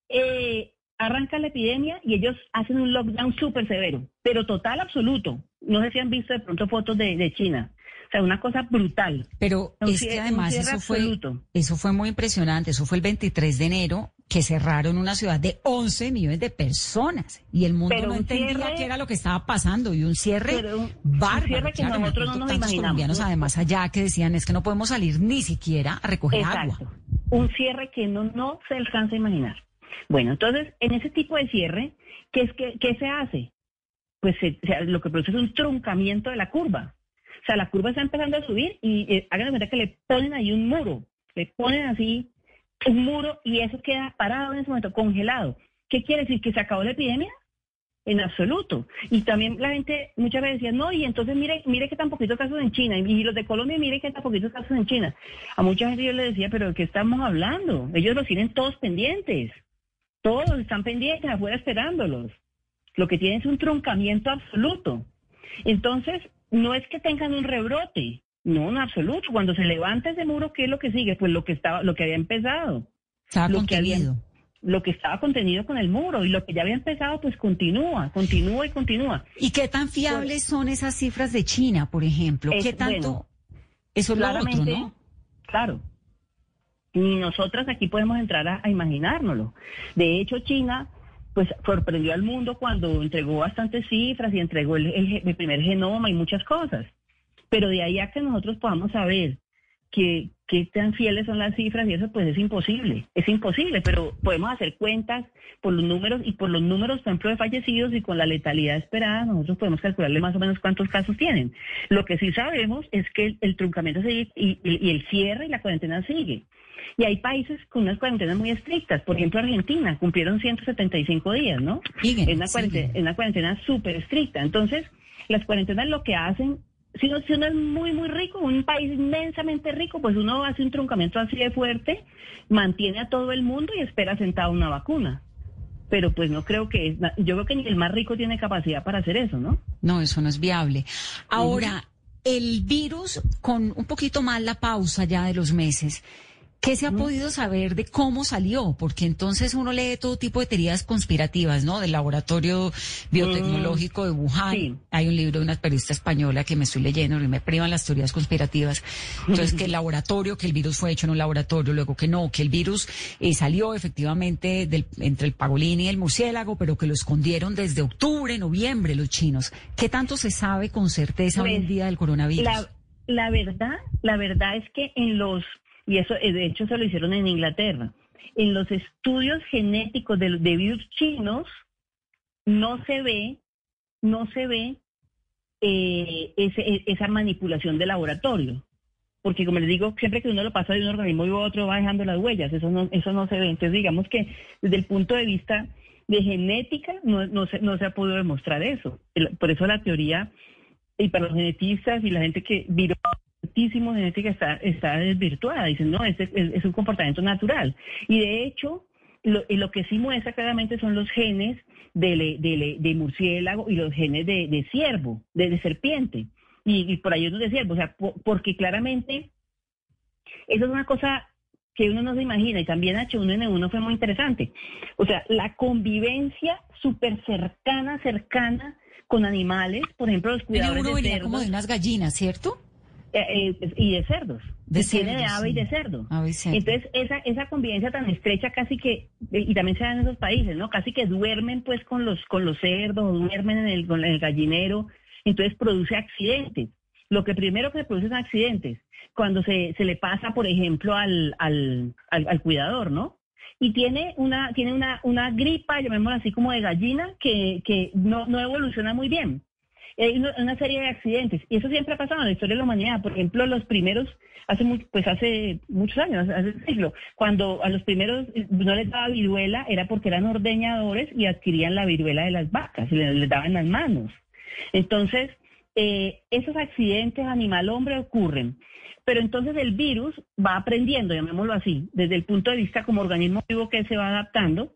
S14: eh, arranca la epidemia y ellos hacen un lockdown súper severo, pero total absoluto. No sé si han visto de pronto fotos de, de China. O sea, una cosa brutal.
S13: Pero es que además eso fue,
S14: absoluto.
S13: eso fue muy impresionante. Eso fue el 23 de enero que cerraron una ciudad de 11 millones de personas y el mundo
S14: Pero
S13: no entendía
S14: cierre-
S13: qué era lo que estaba pasando y un cierre
S14: un-
S13: bárbaro.
S14: un cierre que
S13: claro,
S14: nosotros no nos imaginamos.
S13: colombianos además allá que decían es que no podemos salir ni siquiera a recoger agua.
S14: Exacto. Un cierre que no, no se alcanza a imaginar. Bueno, entonces, en ese tipo de cierre, ¿qué, es que, qué se hace? Pues se- se- lo que produce es un truncamiento de la curva. O sea, la curva está empezando a subir y eh, hagan cuenta que le ponen ahí un muro, le ponen así un muro y eso queda parado en ese momento, congelado. ¿Qué quiere decir? ¿Que se acabó la epidemia? En absoluto. Y también la gente muchas veces decía, no, y entonces mire, mire que tan poquitos casos en China, y los de Colombia, mire que tan poquitos casos en China. A mucha gente yo le decía, pero ¿de qué estamos hablando? Ellos los tienen todos pendientes. Todos están pendientes afuera esperándolos. Lo que tienen es un truncamiento absoluto. Entonces, no es que tengan un rebrote, no, en absoluto. Cuando se levanta ese muro, ¿qué es lo que sigue? Pues lo que estaba, lo que había empezado.
S13: Estaba
S14: lo que había-
S13: contenido.
S14: lo que estaba contenido con el muro y lo que ya había empezado, pues continúa, continúa y continúa.
S13: ¿Y qué tan fiables son esas cifras de China, por ejemplo?
S14: Es-
S13: ¿Qué tanto?
S14: bueno,
S13: Eso es lo otro, ¿no?
S14: Claro. Ni nosotras aquí podemos entrar a, imaginárnoslo. De hecho, China pues sorprendió al mundo cuando entregó bastantes cifras y entregó el, el- primer genoma y muchas cosas. Pero de ahí a que nosotros podamos saber que, qué tan fieles son las cifras y eso pues es imposible, es imposible, pero podemos hacer cuentas por los números y por los números, por ejemplo, de fallecidos y con la letalidad esperada, nosotros podemos calcularle más o menos cuántos casos tienen. Lo que sí sabemos es que el, truncamiento sigue y- y el cierre y la cuarentena sigue. Y hay países con unas cuarentenas muy estrictas, por ejemplo Argentina, cumplieron 175 días, ¿no? Es una cuarentena, es una cuarentena súper estricta. Entonces, las cuarentenas lo que hacen si uno, si uno es muy, muy rico, un país inmensamente rico, pues uno hace un truncamiento así de fuerte, mantiene a todo el mundo y espera sentado una vacuna. Pero pues no creo que, yo creo que ni el más rico tiene capacidad para hacer eso, ¿no?
S13: No, eso no es viable. Ahora, el virus, con un poquito más la pausa ya de los meses, ¿qué se ha podido saber de cómo salió? Porque entonces uno lee todo tipo de teorías conspirativas, ¿no? Del laboratorio biotecnológico de Wuhan.
S14: sí.
S13: Hay un libro de una periodista española que me estoy leyendo y me privan las teorías conspirativas. Entonces, que el <laughs> laboratorio, que el virus fue hecho en un laboratorio, luego que no, que el virus eh, salió efectivamente del- entre el pagolín y el murciélago, pero que lo escondieron desde octubre, noviembre los chinos. ¿Qué tanto se sabe con certeza hoy en
S14: Pues,
S13: día del coronavirus?
S14: La, la verdad, la verdad es que en los, y eso eh, de hecho se lo hicieron en Inglaterra, en los estudios genéticos de, de virus chinos no se ve, no se ve eh, ese- esa manipulación de laboratorio. Porque como les digo, siempre que uno lo pasa de un organismo y otro va dejando las huellas, eso no, eso no se ve. Entonces digamos que desde el punto de vista de genética no, se, no se ha podido demostrar eso. Por eso la teoría, y para los genetistas y la gente que viró genética está, está desvirtuada. Dicen, no, es, es, es un comportamiento natural. Y de hecho, lo, lo que sí muestra claramente son los genes de, le- de, le- de murciélago y los genes de, de ciervo, de, serpiente. Y, y por ahí unos de ciervo. O sea, po- porque claramente eso es una cosa que uno no se imagina y también H1N1 fue muy interesante. O sea, la convivencia súper cercana, cercana con animales, por ejemplo, los cuidadores
S13: uno
S14: de
S13: venía como de unas gallinas, ¿cierto?
S14: Eh, eh, y de cerdos.
S13: De
S14: Y tiene de ave y de cerdo.
S13: Ave y cerdo.
S14: Entonces, esa, esa convivencia tan estrecha casi que, eh, y también se da en esos países, ¿no? Casi que duermen pues con los, con los cerdos, duermen en el, con el gallinero, entonces produce accidentes. Lo que primero que se produce son accidentes, cuando se, se le pasa, por ejemplo, al, al, al, al cuidador, ¿no? Y tiene una, tiene una, una gripa, llamémosla así como de gallina, que, que no, no evoluciona muy bien hay una, serie de accidentes y eso siempre ha pasado en la historia de la humanidad. Por ejemplo, los primeros, hace mu- pues hace muchos años, hace un siglo, cuando a los primeros eh, no les daba viruela era porque eran ordeñadores y adquirían la viruela de las vacas y les, les daban las manos. Entonces, eh, esos accidentes animal-hombre ocurren. Pero entonces el virus va aprendiendo, llamémoslo así, desde el punto de vista como organismo vivo que se va adaptando,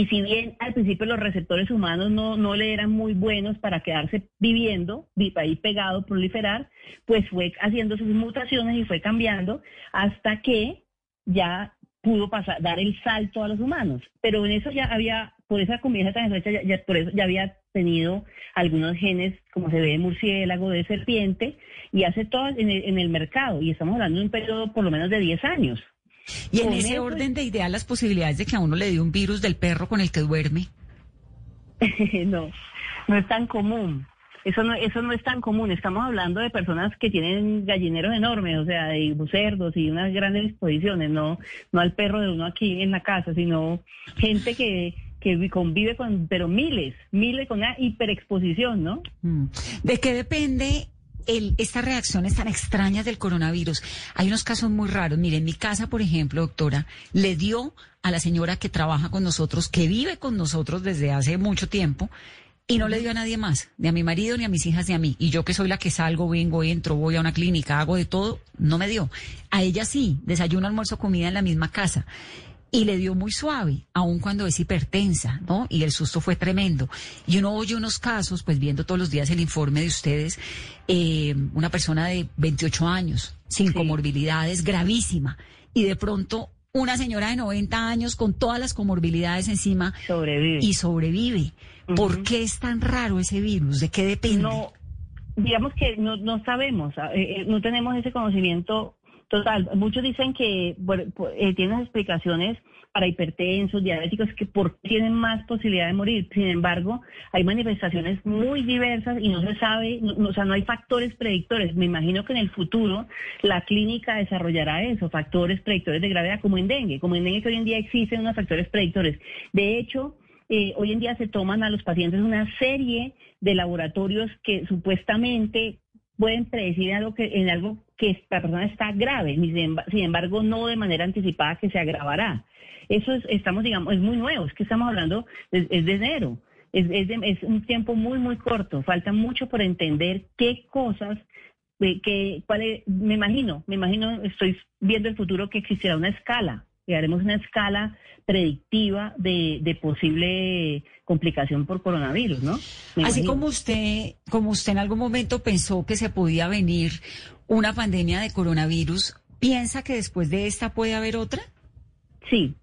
S14: y si bien al principio los receptores humanos no, no le eran muy buenos para quedarse viviendo, vi- ahí pegado, proliferar, pues fue haciendo sus mutaciones y fue cambiando hasta que ya pudo pasar, dar el salto a los humanos. Pero en eso ya había, por esa convivencia tan estrecha, ya, ya- por eso ya había tenido algunos genes, como se ve de murciélago, de serpiente, y hace todo en el, en el mercado. Y estamos hablando de un periodo por lo menos de 10 años.
S13: Y en ese orden de ideas, las posibilidades de que a uno le dé un virus del perro con el que duerme. <laughs>
S14: no, no es tan común. Eso no, eso no es tan común. Estamos hablando de personas que tienen gallineros enormes, o sea, de cerdos y unas grandes disposiciones, no, no al perro de uno aquí en la casa, sino gente que, que convive con, pero miles, miles con una hiperexposición, ¿no?
S13: Mm. ¿De qué depende el, estas reacciones tan extrañas del coronavirus? Hay unos casos muy raros. Mire, en mi casa, por ejemplo, doctora, le dio a la señora que trabaja con nosotros, que vive con nosotros desde hace mucho tiempo, y no le dio a nadie más, ni a mi marido, ni a mis hijas, ni a mí. Y yo que soy la que salgo, vengo, entro, voy a una clínica, hago de todo, no me dio. A ella sí, desayuno, almuerzo, comida en la misma casa. Y le dio muy suave, aun cuando es hipertensa, ¿no? Y el susto fue tremendo. Y uno oye unos casos, pues viendo todos los días el informe de ustedes, eh, una persona de 28 años, sin comorbilidades, gravísima. Y de pronto una señora de 90 años con todas las comorbilidades encima
S14: sobrevive.
S13: y sobrevive. ¿Por qué es tan raro ese virus? ¿De qué depende?
S14: No, digamos que no, no sabemos, eh, eh, no tenemos ese conocimiento total. Muchos dicen que bueno, eh, tienen explicaciones para hipertensos, diabéticos, que por tienen más posibilidad de morir. Sin embargo, hay manifestaciones muy diversas y no se sabe, no- o sea, no hay factores predictores. Me imagino que en el futuro la clínica desarrollará eso, factores predictores de gravedad, como en dengue, como en dengue que hoy en día existen unos factores predictores. De hecho, eh, hoy en día se toman a los pacientes una serie de laboratorios que supuestamente pueden predecir algo que en algo que la persona está grave, sin emba- sin embargo no de manera anticipada que se agravará. Eso es, estamos, digamos, es muy nuevo, es que estamos hablando, es, es de enero, es, es, de- es un tiempo muy, muy corto, falta mucho por entender qué cosas, eh, que, cuál es- me imagino, me imagino, estoy viendo el futuro que existirá una escala, que haremos una escala predictiva de, de posible complicación por coronavirus, ¿no? Me
S13: Así
S14: imagino.
S13: como usted, como usted en algún momento pensó que se podía venir una pandemia de coronavirus, ¿piensa que después de esta puede haber otra?
S14: Sí,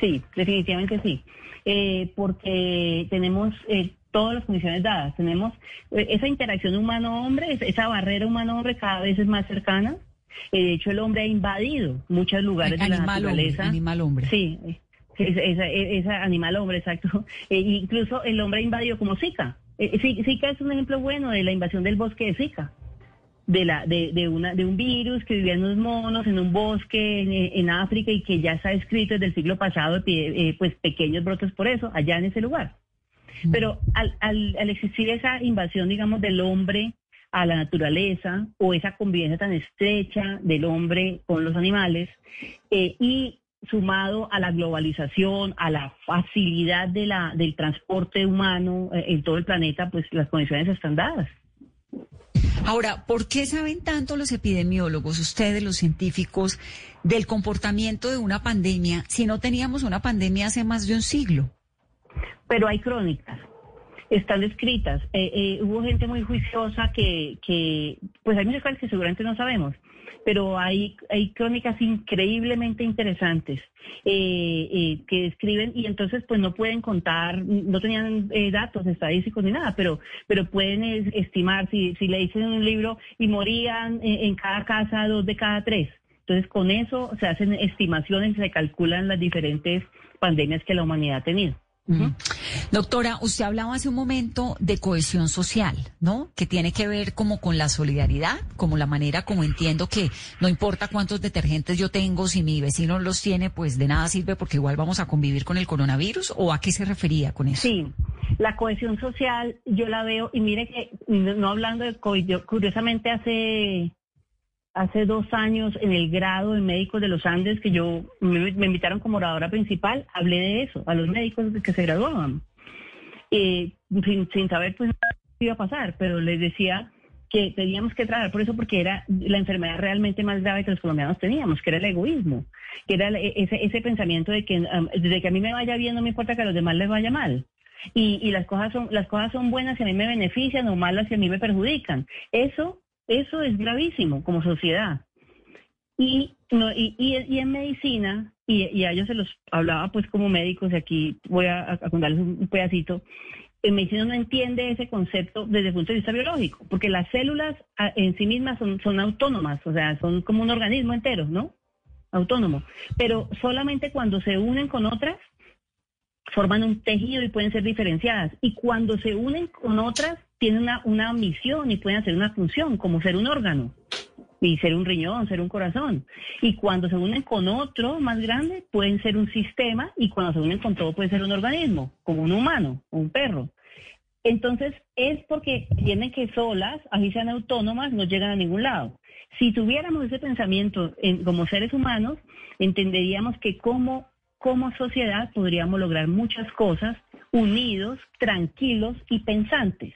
S14: sí, definitivamente sí. Eh, porque tenemos eh, todas las condiciones dadas. Tenemos eh, esa interacción humano-hombre, es- esa barrera humano-hombre cada vez es más cercana. Eh, de hecho, el hombre ha invadido muchos lugares de la
S13: Animal hombre,
S14: naturaleza.
S13: animal hombre.
S14: Sí, esa, esa- animal hombre, exacto. <laughs> Eh, incluso el hombre ha invadido como Zika. Zi- Zika es un ejemplo bueno de la invasión del bosque de Zika de la de, de una de un virus que vivía en unos monos en un bosque en, en África y que ya está escrito desde el siglo pasado eh, pues pequeños brotes por eso allá en ese lugar Pero al, al, al existir esa invasión, digamos, del hombre a la naturaleza o esa convivencia tan estrecha del hombre con los animales eh, y sumado a la globalización, a la facilidad de la, del transporte humano eh, en todo el planeta, pues las condiciones están dadas.
S13: Ahora, ¿por qué saben tanto los epidemiólogos, ustedes, los científicos, del comportamiento de una pandemia si no teníamos una pandemia hace más de un siglo?
S14: Pero hay crónicas, están escritas. Eh, eh, hubo gente muy juiciosa que, que, pues hay muchas cosas que seguramente no sabemos pero hay, crónicas increíblemente interesantes eh, eh, que escriben y entonces pues no pueden contar, no tenían eh, datos estadísticos ni nada, pero, pero pueden estimar si, si le dicen un libro y morían en cada casa dos de cada tres. Entonces con eso se hacen estimaciones y se calculan las diferentes pandemias que la humanidad ha tenido.
S13: Doctora, usted hablaba hace un momento de cohesión social, ¿no? Que tiene que ver como con la solidaridad, como la manera como entiendo que no importa cuántos detergentes yo tengo, si mi vecino los tiene, pues de nada sirve porque igual vamos a convivir con el coronavirus, ¿o a qué se refería con eso?
S14: Sí, la cohesión social yo la veo, y mire que no hablando de COVID, curiosamente hace hace dos años en el grado de médicos de los Andes, que yo me, invitaron como oradora principal, hablé de eso, a los médicos que se graduaban. Eh, sin, saber pues qué iba a pasar, pero les decía que teníamos que trabajar por eso porque era la enfermedad realmente más grave que los colombianos teníamos, que era el egoísmo, que era ese, ese pensamiento de que desde que a mí me vaya bien no me importa que a los demás les vaya mal. Y, y las cosas son las cosas son buenas si a mí me benefician o malas si a mí me perjudican. Eso eso es gravísimo como sociedad. Y, no, y, y, en medicina, y, a ellos se los hablaba pues como médicos, y aquí voy a, contarles un, pedacito, en medicina no entiende ese concepto desde el punto de vista biológico, porque las células en sí mismas son, son autónomas, o sea, son como un organismo entero, ¿no? Autónomo. Pero solamente cuando se unen con otras, forman un tejido y pueden ser diferenciadas. Y cuando se unen con otras, tienen una, una misión y pueden hacer una función, como ser un órgano y ser un riñón, ser un corazón. Y cuando se unen con otro más grande, pueden ser un sistema y cuando se unen con todo puede ser un organismo, como un humano un perro. Entonces, es porque tienen que solas, así sean autónomas, no llegan a ningún lado. Si tuviéramos ese pensamiento en, como seres humanos, entenderíamos que como, como sociedad podríamos lograr muchas cosas unidos, tranquilos y pensantes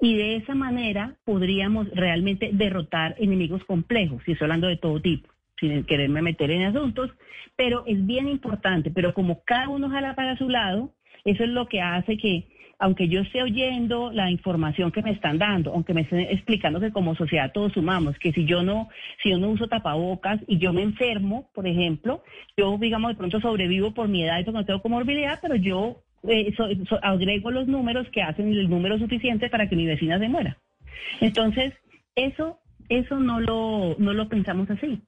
S14: y de esa manera podríamos realmente derrotar enemigos complejos, y estoy hablando de todo tipo, sin quererme meter en asuntos, pero es bien importante, pero como cada uno jala para su lado, eso es lo que hace que, aunque yo esté oyendo la información que me están dando, aunque me estén explicando que como sociedad todos sumamos, que si yo no, si yo no uso tapabocas y yo me enfermo, por ejemplo, yo digamos de pronto sobrevivo por mi edad y porque no tengo comorbilidad, pero yo eh, agrego los números que hacen el número suficiente para que mi vecina se muera. Entonces, eso, eso no lo, no lo pensamos así.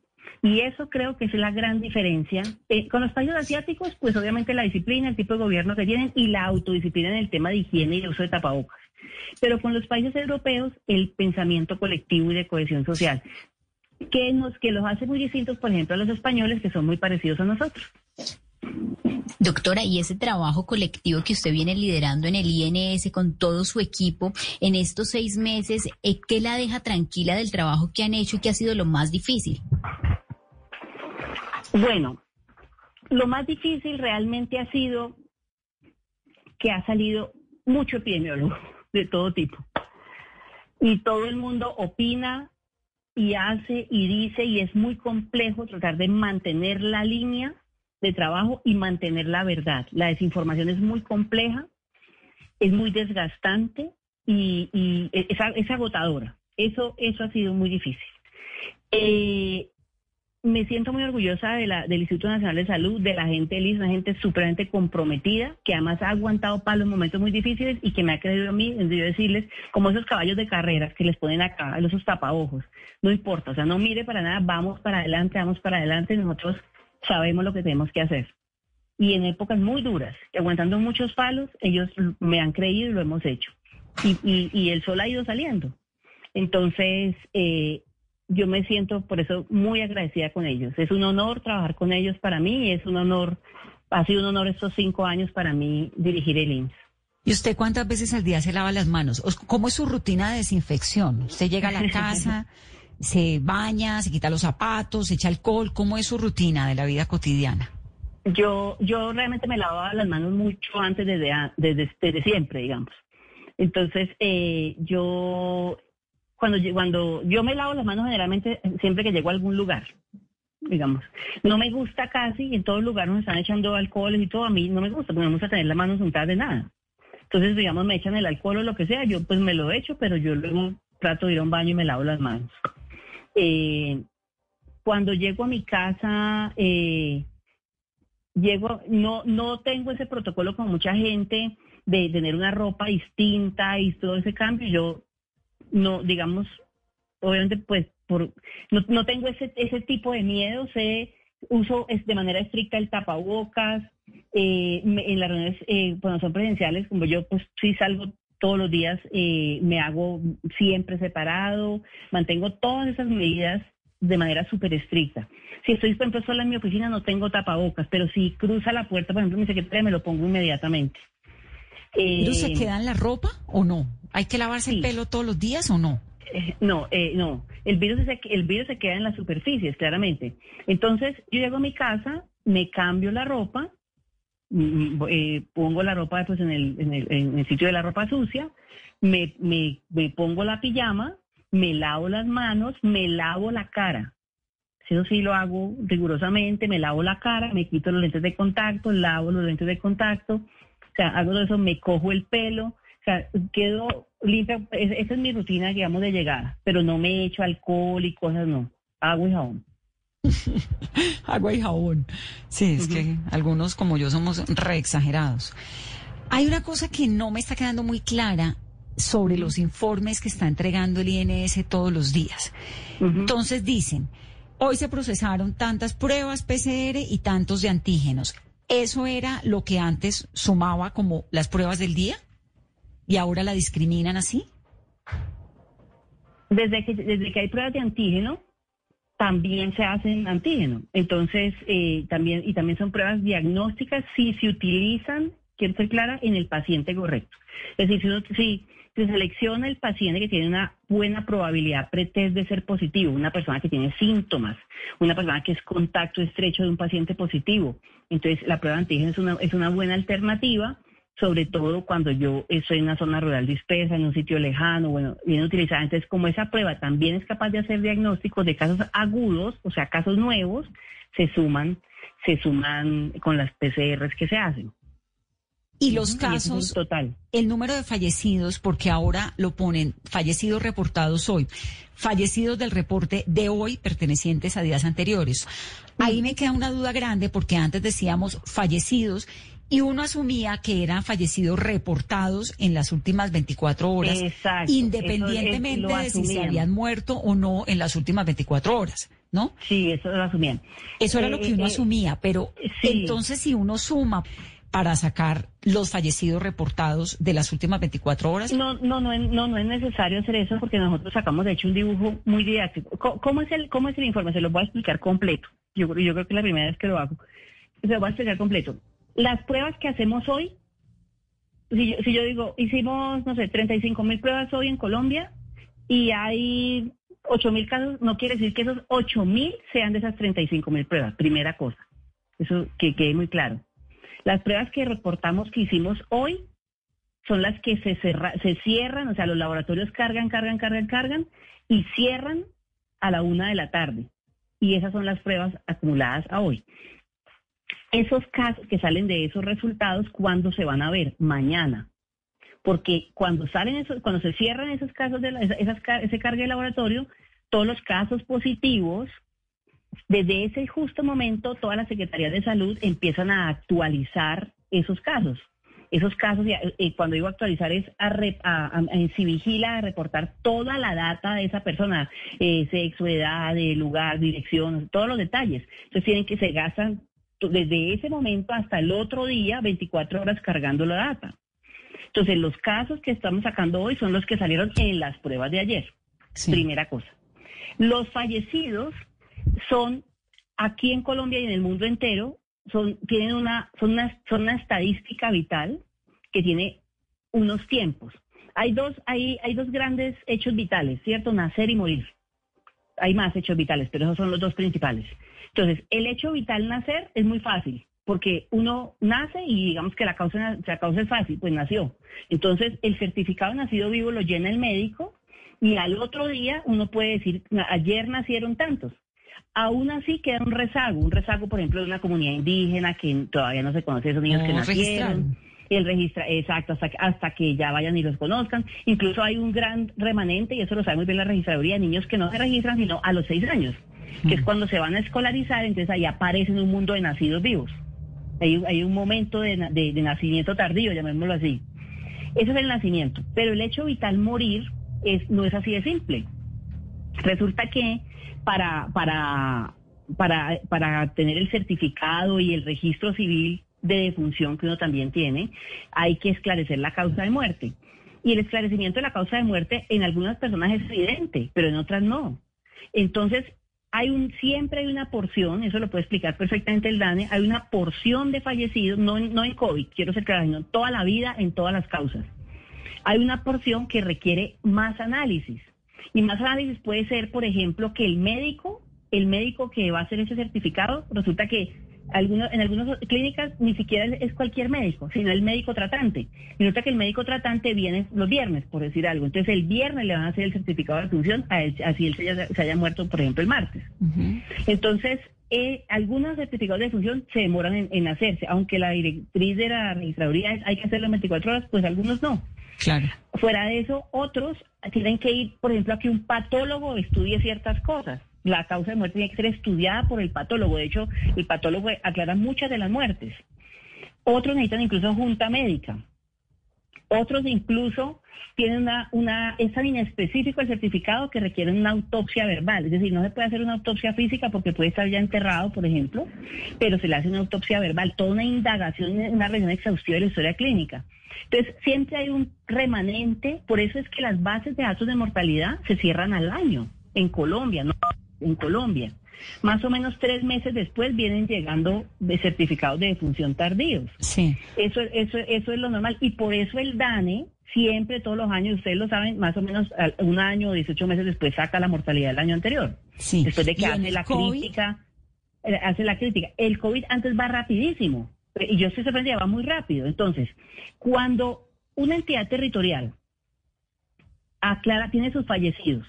S14: Y eso creo que es la gran diferencia. Eh, con los países asiáticos, pues obviamente la disciplina, el tipo de gobierno que tienen y la autodisciplina en el tema de higiene y de uso de tapabocas. Pero con los países europeos, el pensamiento colectivo y de cohesión social, que, nos, que los hace muy distintos, por ejemplo, a los españoles, que son muy parecidos a nosotros.
S15: Doctora, y ese trabajo colectivo que usted viene liderando en el INS con todo su equipo en estos seis meses, eh, ¿qué la deja tranquila del trabajo que han hecho y que ha sido lo más difícil?
S14: Bueno, lo más difícil realmente ha sido que ha salido mucho epidemiólogo de todo tipo. Y todo el mundo opina y hace y dice y es muy complejo tratar de mantener la línea de trabajo y mantener la verdad. La desinformación es muy compleja, es muy desgastante y, es, agotadora. Eso, eso ha sido muy difícil. Eh, me siento muy orgullosa de la, del Instituto Nacional de Salud, de la gente del una gente súpermente comprometida, que además ha aguantado palos en momentos muy difíciles y que me ha creído a mí, en decirles, como esos caballos de carreras que les ponen acá, esos tapaojos. No importa, o sea, no mire para nada, vamos para adelante, vamos para adelante, nosotros sabemos lo que tenemos que hacer. Y en épocas muy duras, aguantando muchos palos, ellos me han creído y lo hemos hecho. Y, y, el sol ha ido saliendo. Entonces, eh, yo me siento por eso muy agradecida con ellos. Es un honor trabajar con ellos para mí y es un honor, ha sido un honor estos cinco años para mí dirigir el INS.
S13: ¿Y usted cuántas veces al día se lava las manos? ¿O ¿Cómo es su rutina de desinfección? ¿Usted llega a la <laughs> casa, se baña, se quita los zapatos, se echa alcohol? ¿Cómo es su rutina de la vida cotidiana?
S14: Yo, yo realmente me lavaba las manos mucho antes desde, desde, desde siempre, digamos. Entonces, eh, yo, cuando, cuando yo me lavo las manos generalmente siempre que llego a algún lugar, digamos. No me gusta casi, en todo lugar nos están echando alcohol y todo, a mí no me gusta, porque no me gusta tener las manos untadas de nada. Entonces, digamos, me echan el alcohol o lo que sea, yo pues me lo echo, pero yo luego trato de ir a un baño y me lavo las manos. Eh, cuando llego a mi casa, eh, llego, no, no tengo ese protocolo con mucha gente de tener una ropa distinta y todo ese cambio. Yo no, digamos, obviamente, pues, por, no, no tengo ese, ese tipo de miedo, sé, uso de manera estricta el tapabocas, eh, en las reuniones, eh, cuando son presenciales, como yo, pues, sí salgo todos los días, eh, me hago siempre separado, mantengo todas esas medidas de manera súper estricta. Si estoy, por ejemplo, sola en mi oficina, no tengo tapabocas, pero si cruza la puerta, por ejemplo, mi secretaria, me lo pongo inmediatamente.
S13: ¿Pero se
S14: Eh,
S13: queda en la ropa o no? ¿Hay que lavarse el pelo todos los días o no?
S14: Eh, No, eh, no. El virus, se, el virus se queda en las superficies, claramente. Entonces, yo llego a mi casa, me cambio la ropa, eh, pongo la ropa pues, en, el, sitio de la ropa sucia, me, pongo la pijama, me lavo las manos, me lavo la cara. Eso sí lo hago rigurosamente, me lavo la cara, me quito los lentes de contacto, lavo los lentes de contacto, o sea, hago eso, me cojo el pelo, o sea, quedo limpia, es- esa es mi rutina, digamos, de llegada, pero no me echo alcohol y cosas, no, agua y jabón. <laughs>
S13: Agua y jabón. Sí, es que algunos como yo somos re exagerados. Hay una cosa que no me está quedando muy clara sobre los informes que está entregando el INS todos los días. Entonces dicen, hoy se procesaron tantas pruebas PCR y tantos de antígenos. ¿Eso era lo que antes sumaba como las pruebas del día? ¿Y ahora la discriminan así?
S14: Desde que, desde que hay pruebas de antígeno, también se hacen antígeno. Entonces, eh, también, y también son pruebas diagnósticas si se utilizan, quiero ser clara, en el paciente correcto. Es decir, si, uno- si se selecciona el paciente que tiene una buena probabilidad pretest de ser positivo, una persona que tiene síntomas, una persona que es contacto estrecho de un paciente positivo, entonces la prueba de antígeno es una, es una buena alternativa sobre todo cuando yo estoy en una zona rural dispersa, en un sitio lejano, bueno, bien utilizada. Entonces, como esa prueba también es capaz de hacer diagnósticos de casos agudos, o sea, casos nuevos, se suman, se suman con las PCRs que se hacen.
S13: Y los
S14: y
S13: casos,
S14: total.
S13: el número de fallecidos, porque ahora lo ponen fallecidos reportados hoy, fallecidos del reporte de hoy pertenecientes a días anteriores. Ahí me queda una duda grande porque antes decíamos fallecidos y uno asumía que eran fallecidos reportados en las últimas 24 horas,
S14: Exacto,
S13: independientemente
S14: es-
S13: de si se habían muerto o no en las últimas 24 horas, ¿no?
S14: Sí, eso lo asumían.
S13: Eso era lo que
S14: Eh,
S13: uno
S14: eh,
S13: asumía, pero
S14: sí.
S13: entonces si uno suma para sacar los fallecidos reportados de las últimas 24 horas,
S14: No, no, no, no, no es necesario hacer eso porque nosotros sacamos de hecho un dibujo muy didáctico. Co- ¿Cómo es el, cómo es el informe? Se lo voy a explicar completo. Yo, creo- yo creo que es la primera vez que lo hago. Se lo voy a explicar completo. Las pruebas que hacemos hoy, si yo, digo, hicimos, no sé, 35 mil pruebas hoy en Colombia y hay 8 mil casos, no quiere decir que esos 8 mil sean de esas 35 mil pruebas, primera cosa. Eso que quede muy claro. Las pruebas que reportamos que hicimos hoy son las que se, se cierran, o sea, los laboratorios cargan, cargan, cargan, cargan y cierran a la una de la tarde. Y esas son las pruebas acumuladas a hoy. Esos casos que salen de esos resultados, ¿cuándo se van a ver? Mañana. Porque cuando salen esos, cuando se cierran esos casos de la- esa- esas ese cargue de laboratorio, todos los casos positivos, desde ese justo momento, todas las secretarías de salud empiezan a actualizar esos casos. Esos casos, eh, cuando digo actualizar, es a, a, a- si vigila, reportar toda la data de esa persona, eh, sexo, edad, eh, lugar, dirección, todos los detalles. Entonces tienen que se gastan desde ese momento hasta el otro día, 24 horas cargando la data. Entonces los casos que estamos sacando hoy son los que salieron en las pruebas de ayer. Primera cosa. Los fallecidos son aquí en Colombia y en el mundo entero son tienen una son una son una estadística vital que tiene unos tiempos. Hay dos, hay, hay dos grandes hechos vitales, ¿cierto? Nacer y morir. Hay más hechos vitales, pero esos son los dos principales. Entonces, el hecho vital nacer es muy fácil, porque uno nace y digamos que la causa, la causa es fácil, pues nació. Entonces, el certificado de nacido vivo lo llena el médico y al otro día uno puede decir, ayer nacieron tantos. Aún así queda un rezago, un rezago, por ejemplo, de una comunidad indígena que todavía no se conoce esos niños que nacieron. El registra, exacto, hasta, hasta que ya vayan y los conozcan. Incluso hay un gran remanente, y eso lo sabe muy bien la registraduría, de niños que no se registran sino a los seis años, que es cuando se van a escolarizar, entonces ahí aparecen un mundo de nacidos vivos. Hay, hay un momento de, de nacimiento tardío, llamémoslo así. Ese es el nacimiento. Pero el hecho vital morir es, no es así de simple. Resulta que para, para, para, para tener el certificado y el registro civil de defunción que uno también tiene, hay que esclarecer la causa de muerte. Y el esclarecimiento de la causa de muerte en algunas personas es evidente, pero en otras no. Entonces, hay un, siempre hay una porción, eso lo puede explicar perfectamente el DANE, hay una porción de fallecidos, no, no en COVID, quiero ser claro, sino toda la vida en todas las causas. Hay una porción que requiere más análisis. Y más análisis puede ser, por ejemplo, que el médico, el médico que va a hacer ese certificado, resulta que en algunas clínicas ni siquiera es cualquier médico, sino el médico tratante. Y nota que el médico tratante viene los viernes, por decir algo. Entonces el viernes le van a hacer el certificado de función, a así él se haya, muerto, por ejemplo, el martes. Entonces, eh, algunos certificados de función se demoran en, hacerse, aunque la directriz de la registraduría es hay que hacerlo en 24 horas, pues algunos no.
S13: Claro.
S14: Fuera de eso, otros tienen que ir, por ejemplo, a que un patólogo estudie ciertas cosas. La causa de muerte tiene que ser estudiada por el patólogo. De hecho, el patólogo aclara muchas de las muertes. Otros necesitan incluso junta médica. Otros incluso tienen una, una, es tan inespecífico el certificado que requieren una autopsia verbal. Es decir, no se puede hacer una autopsia física porque puede estar ya enterrado, por ejemplo, pero se le hace una autopsia verbal, toda una indagación, una revisión exhaustiva de la historia clínica. Entonces, siempre hay un remanente, por eso es que las bases de datos de mortalidad se cierran al año en Colombia, en Colombia. Más o menos tres meses después vienen llegando de certificados de defunción tardíos.
S13: Sí.
S14: Eso, eso, eso es lo normal. Y por eso el DANE siempre, todos los años, ustedes lo saben, más o menos un año o 18 meses después saca la mortalidad del año anterior.
S13: Sí.
S14: Después de que hace la crítica, eh, hace la crítica. El COVID antes va rapidísimo. Y yo estoy sorprendida, va muy rápido. Entonces, cuando una entidad territorial aclara, tiene sus fallecidos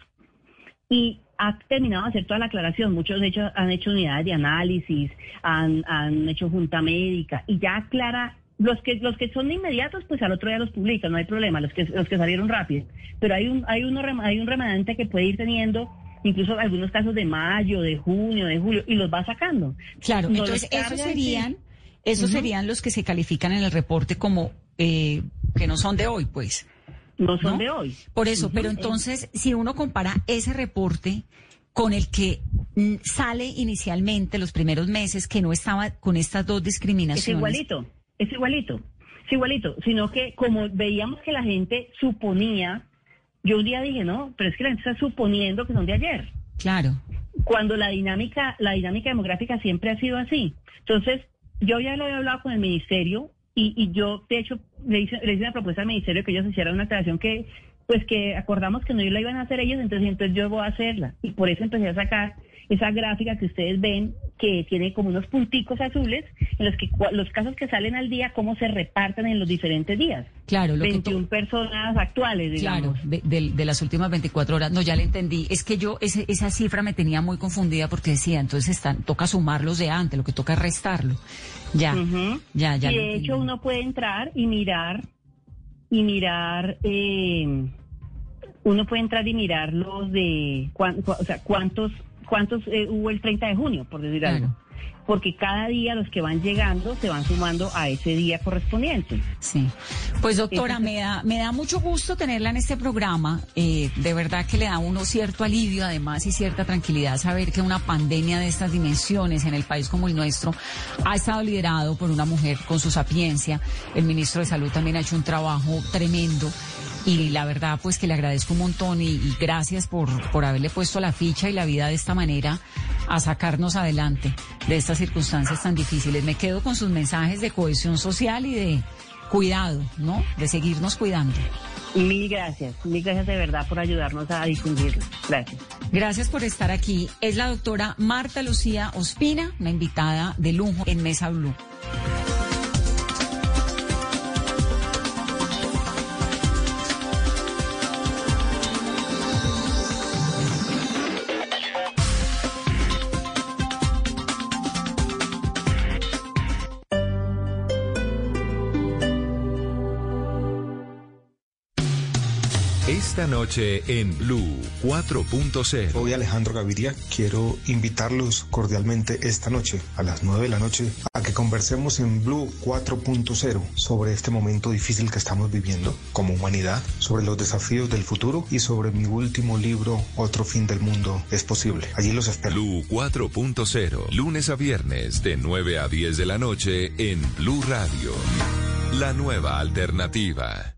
S14: y ha terminado de hacer toda la aclaración. Muchos de hecho han hecho unidades de análisis, han, han hecho junta médica y ya aclara los que los que son inmediatos pues al otro día los publican, no hay problema, los que los que salieron rápido, pero hay un hay uno hay un remanente que puede ir teniendo incluso algunos casos de mayo, de junio, de julio y los va sacando.
S13: Claro, entonces esos serían esos serían los que se califican en el reporte como eh, que no son de hoy, pues
S14: no son de hoy.
S13: Por eso, pero entonces, si uno compara ese reporte con el que mm, sale inicialmente los primeros meses, que no estaba con estas dos discriminaciones.
S14: Es igualito, es igualito, es igualito, sino que como veíamos que la gente suponía, yo un día dije, no, pero es que la gente está suponiendo que son de ayer.
S13: Claro.
S14: Cuando la dinámica, la dinámica demográfica siempre ha sido así. Entonces, yo ya lo he hablado con el ministerio y, y yo, de hecho, le hice, le hice una propuesta al ministerio que ellos hicieran una aclaración que, pues que acordamos que no la iban a hacer ellos, entonces, entonces yo voy a hacerla. Y por eso empecé a sacar esa gráfica que ustedes ven, que tiene como unos punticos azules, en los que los casos que salen al día, cómo se reparten en los diferentes días.
S13: Claro, lo
S14: 21 personas actuales, digamos.
S13: Claro, de, las últimas 24 horas. No, ya le entendí. Es que yo, ese, esa cifra me tenía muy confundida porque decía, entonces están, toca sumarlos de antes, lo que toca es restarlo. Ya, ya, ya.
S14: Y de hecho uno puede entrar y mirar, y mirar, eh, uno puede entrar y mirar los de, o sea, cuántos, cuántos eh, hubo el 30 de junio, por decir algo porque cada día los que van llegando se van sumando a ese día correspondiente.
S13: Sí. Pues doctora, me da, me da mucho gusto tenerla en este programa. Eh, de verdad que le da uno cierto alivio además y cierta tranquilidad saber que una pandemia de estas dimensiones en el país como el nuestro ha estado liderado por una mujer con su sapiencia. El ministro de Salud también ha hecho un trabajo tremendo y la verdad pues que le agradezco un montón y, gracias por, por haberle puesto la ficha y la vida de esta manera a sacarnos adelante de estas circunstancias tan difíciles. Me quedo con sus mensajes de cohesión social y de cuidado, ¿no? De seguirnos cuidando.
S14: Mil gracias, mil gracias de verdad por ayudarnos a difundirlo. Gracias.
S13: Gracias por estar aquí. Es la doctora Marta Lucía Ospina, una invitada de lujo en Mesa Blue.
S3: Esta noche en Blue 4.0.
S17: Soy Alejandro Gaviria. Quiero invitarlos cordialmente esta noche a las 9 de la noche a que conversemos en Blue 4.0 sobre este momento difícil que estamos viviendo como humanidad, sobre los desafíos del futuro y sobre mi último libro, Otro fin del mundo es posible. Allí los espero.
S3: Blue 4.0, lunes a viernes de 9 a 10 de la noche en Blue Radio. La nueva alternativa.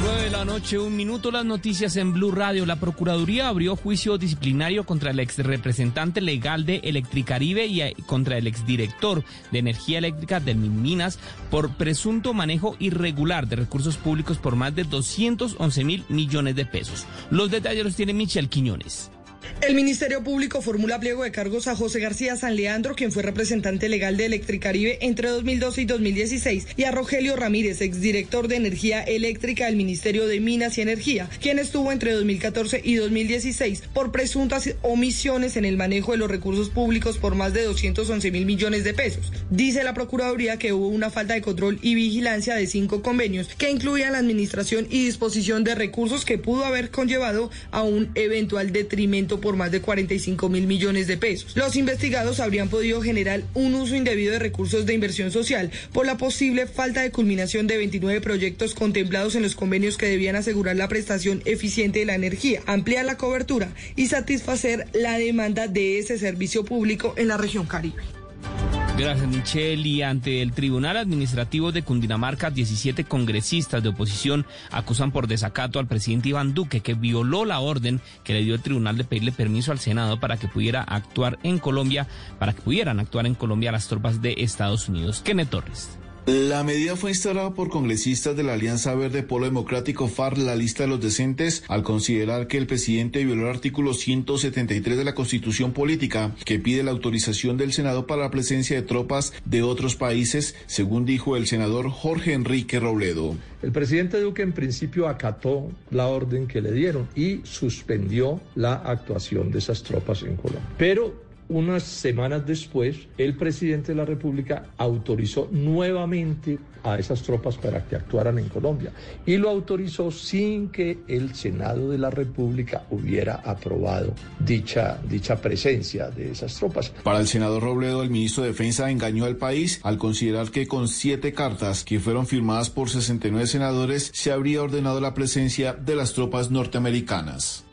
S4: 9 de la noche, un minuto, las noticias en Blue Radio. La Procuraduría abrió juicio disciplinario contra el ex representante legal de Electricaribe y eh, contra el exdirector de Energía Eléctrica del Minas por presunto manejo irregular de recursos públicos por más de 211 mil millones de pesos. Los detalles los tiene Michel Quiñones.
S18: El Ministerio Público formula pliego de cargos a José García San Leandro, quien fue representante legal de Electricaribe entre 2012 y 2016, y a Rogelio Ramírez, exdirector de Energía Eléctrica del Ministerio de Minas y Energía, quien estuvo entre 2014 y 2016 por presuntas omisiones en el manejo de los recursos públicos por más de 211 mil millones de pesos. Dice la Procuraduría que hubo una falta de control y vigilancia de cinco convenios que incluían la administración y disposición de recursos que pudo haber conllevado a un eventual detrimento por más de 45 mil millones de pesos. Los investigados habrían podido generar un uso indebido de recursos de inversión social por la posible falta de culminación de 29 proyectos contemplados en los convenios que debían asegurar la prestación eficiente de la energía, ampliar la cobertura y satisfacer la demanda de ese servicio público en la región Caribe.
S4: Gracias, Michelle. Y ante el Tribunal Administrativo de Cundinamarca, 17 congresistas de oposición acusan por desacato al presidente Iván Duque, que violó la orden que le dio el tribunal de pedirle permiso al Senado para que pudiera actuar en Colombia, para que pudieran actuar en Colombia las tropas de Estados Unidos. Kenneth Torres.
S19: La medida fue instalada por congresistas de la Alianza Verde Polo Democrático FARC, la lista de los decentes, al considerar que el presidente violó el artículo 173 de la Constitución Política, que pide la autorización del Senado para la presencia de tropas de otros países, según dijo el senador Jorge Enrique Robledo.
S20: El presidente Duque en principio acató la orden que le dieron y suspendió la actuación de esas tropas en Colombia. Pero unas semanas después, el presidente de la República autorizó nuevamente a esas tropas para que actuaran en Colombia y lo autorizó sin que el Senado de la República hubiera aprobado dicha, dicha presencia de esas tropas.
S19: Para el senador Robledo, el ministro de Defensa engañó al país al considerar que con siete cartas que fueron firmadas por 69 senadores se habría ordenado la presencia de las tropas norteamericanas.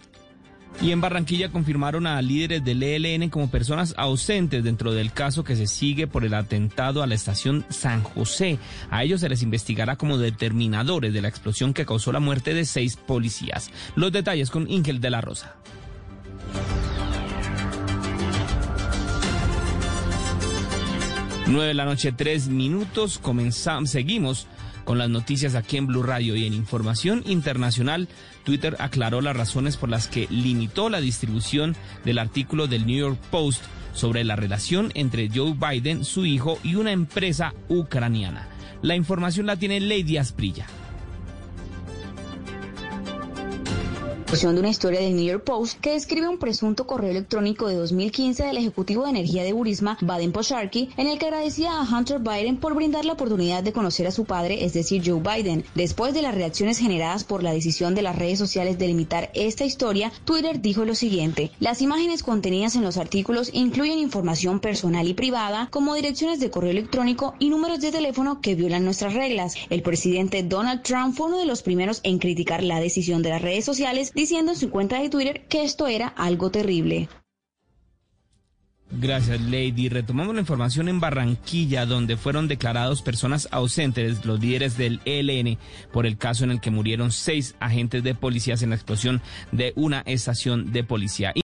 S4: Y en Barranquilla confirmaron a líderes del ELN como personas ausentes dentro del caso que se sigue por el atentado a la estación San José. A ellos se les investigará como determinadores de la explosión que causó la muerte de seis policías. Los detalles con Ingel de la Rosa. Nueve de la noche, tres minutos. Comenzamos, seguimos con las noticias aquí en Blue Radio y en información internacional. Twitter aclaró las razones por las que limitó la distribución del artículo del New York Post sobre la relación entre Joe Biden, su hijo y una empresa ucraniana. La información la tiene Lady Asprilla.
S21: De una historia del New York Post que describe un presunto correo electrónico de 2015 del ejecutivo de energía de Burisma, Baden Posharki, en el que agradecía a Hunter Biden por brindar la oportunidad de conocer a su padre, es decir, Joe Biden. Después de las reacciones generadas por la decisión de las redes sociales de limitar esta historia, Twitter dijo lo siguiente: Las imágenes contenidas en los artículos incluyen información personal y privada, como direcciones de correo electrónico y números de teléfono que violan nuestras reglas. El presidente Donald Trump fue uno de los primeros en criticar la decisión de las redes sociales, diciendo en su cuenta de Twitter que esto era algo terrible.
S4: Gracias, Lady. Retomamos la información en Barranquilla, donde fueron declarados personas ausentes los líderes del ELN por el caso en el que murieron seis agentes de policías en la explosión de una estación de policía.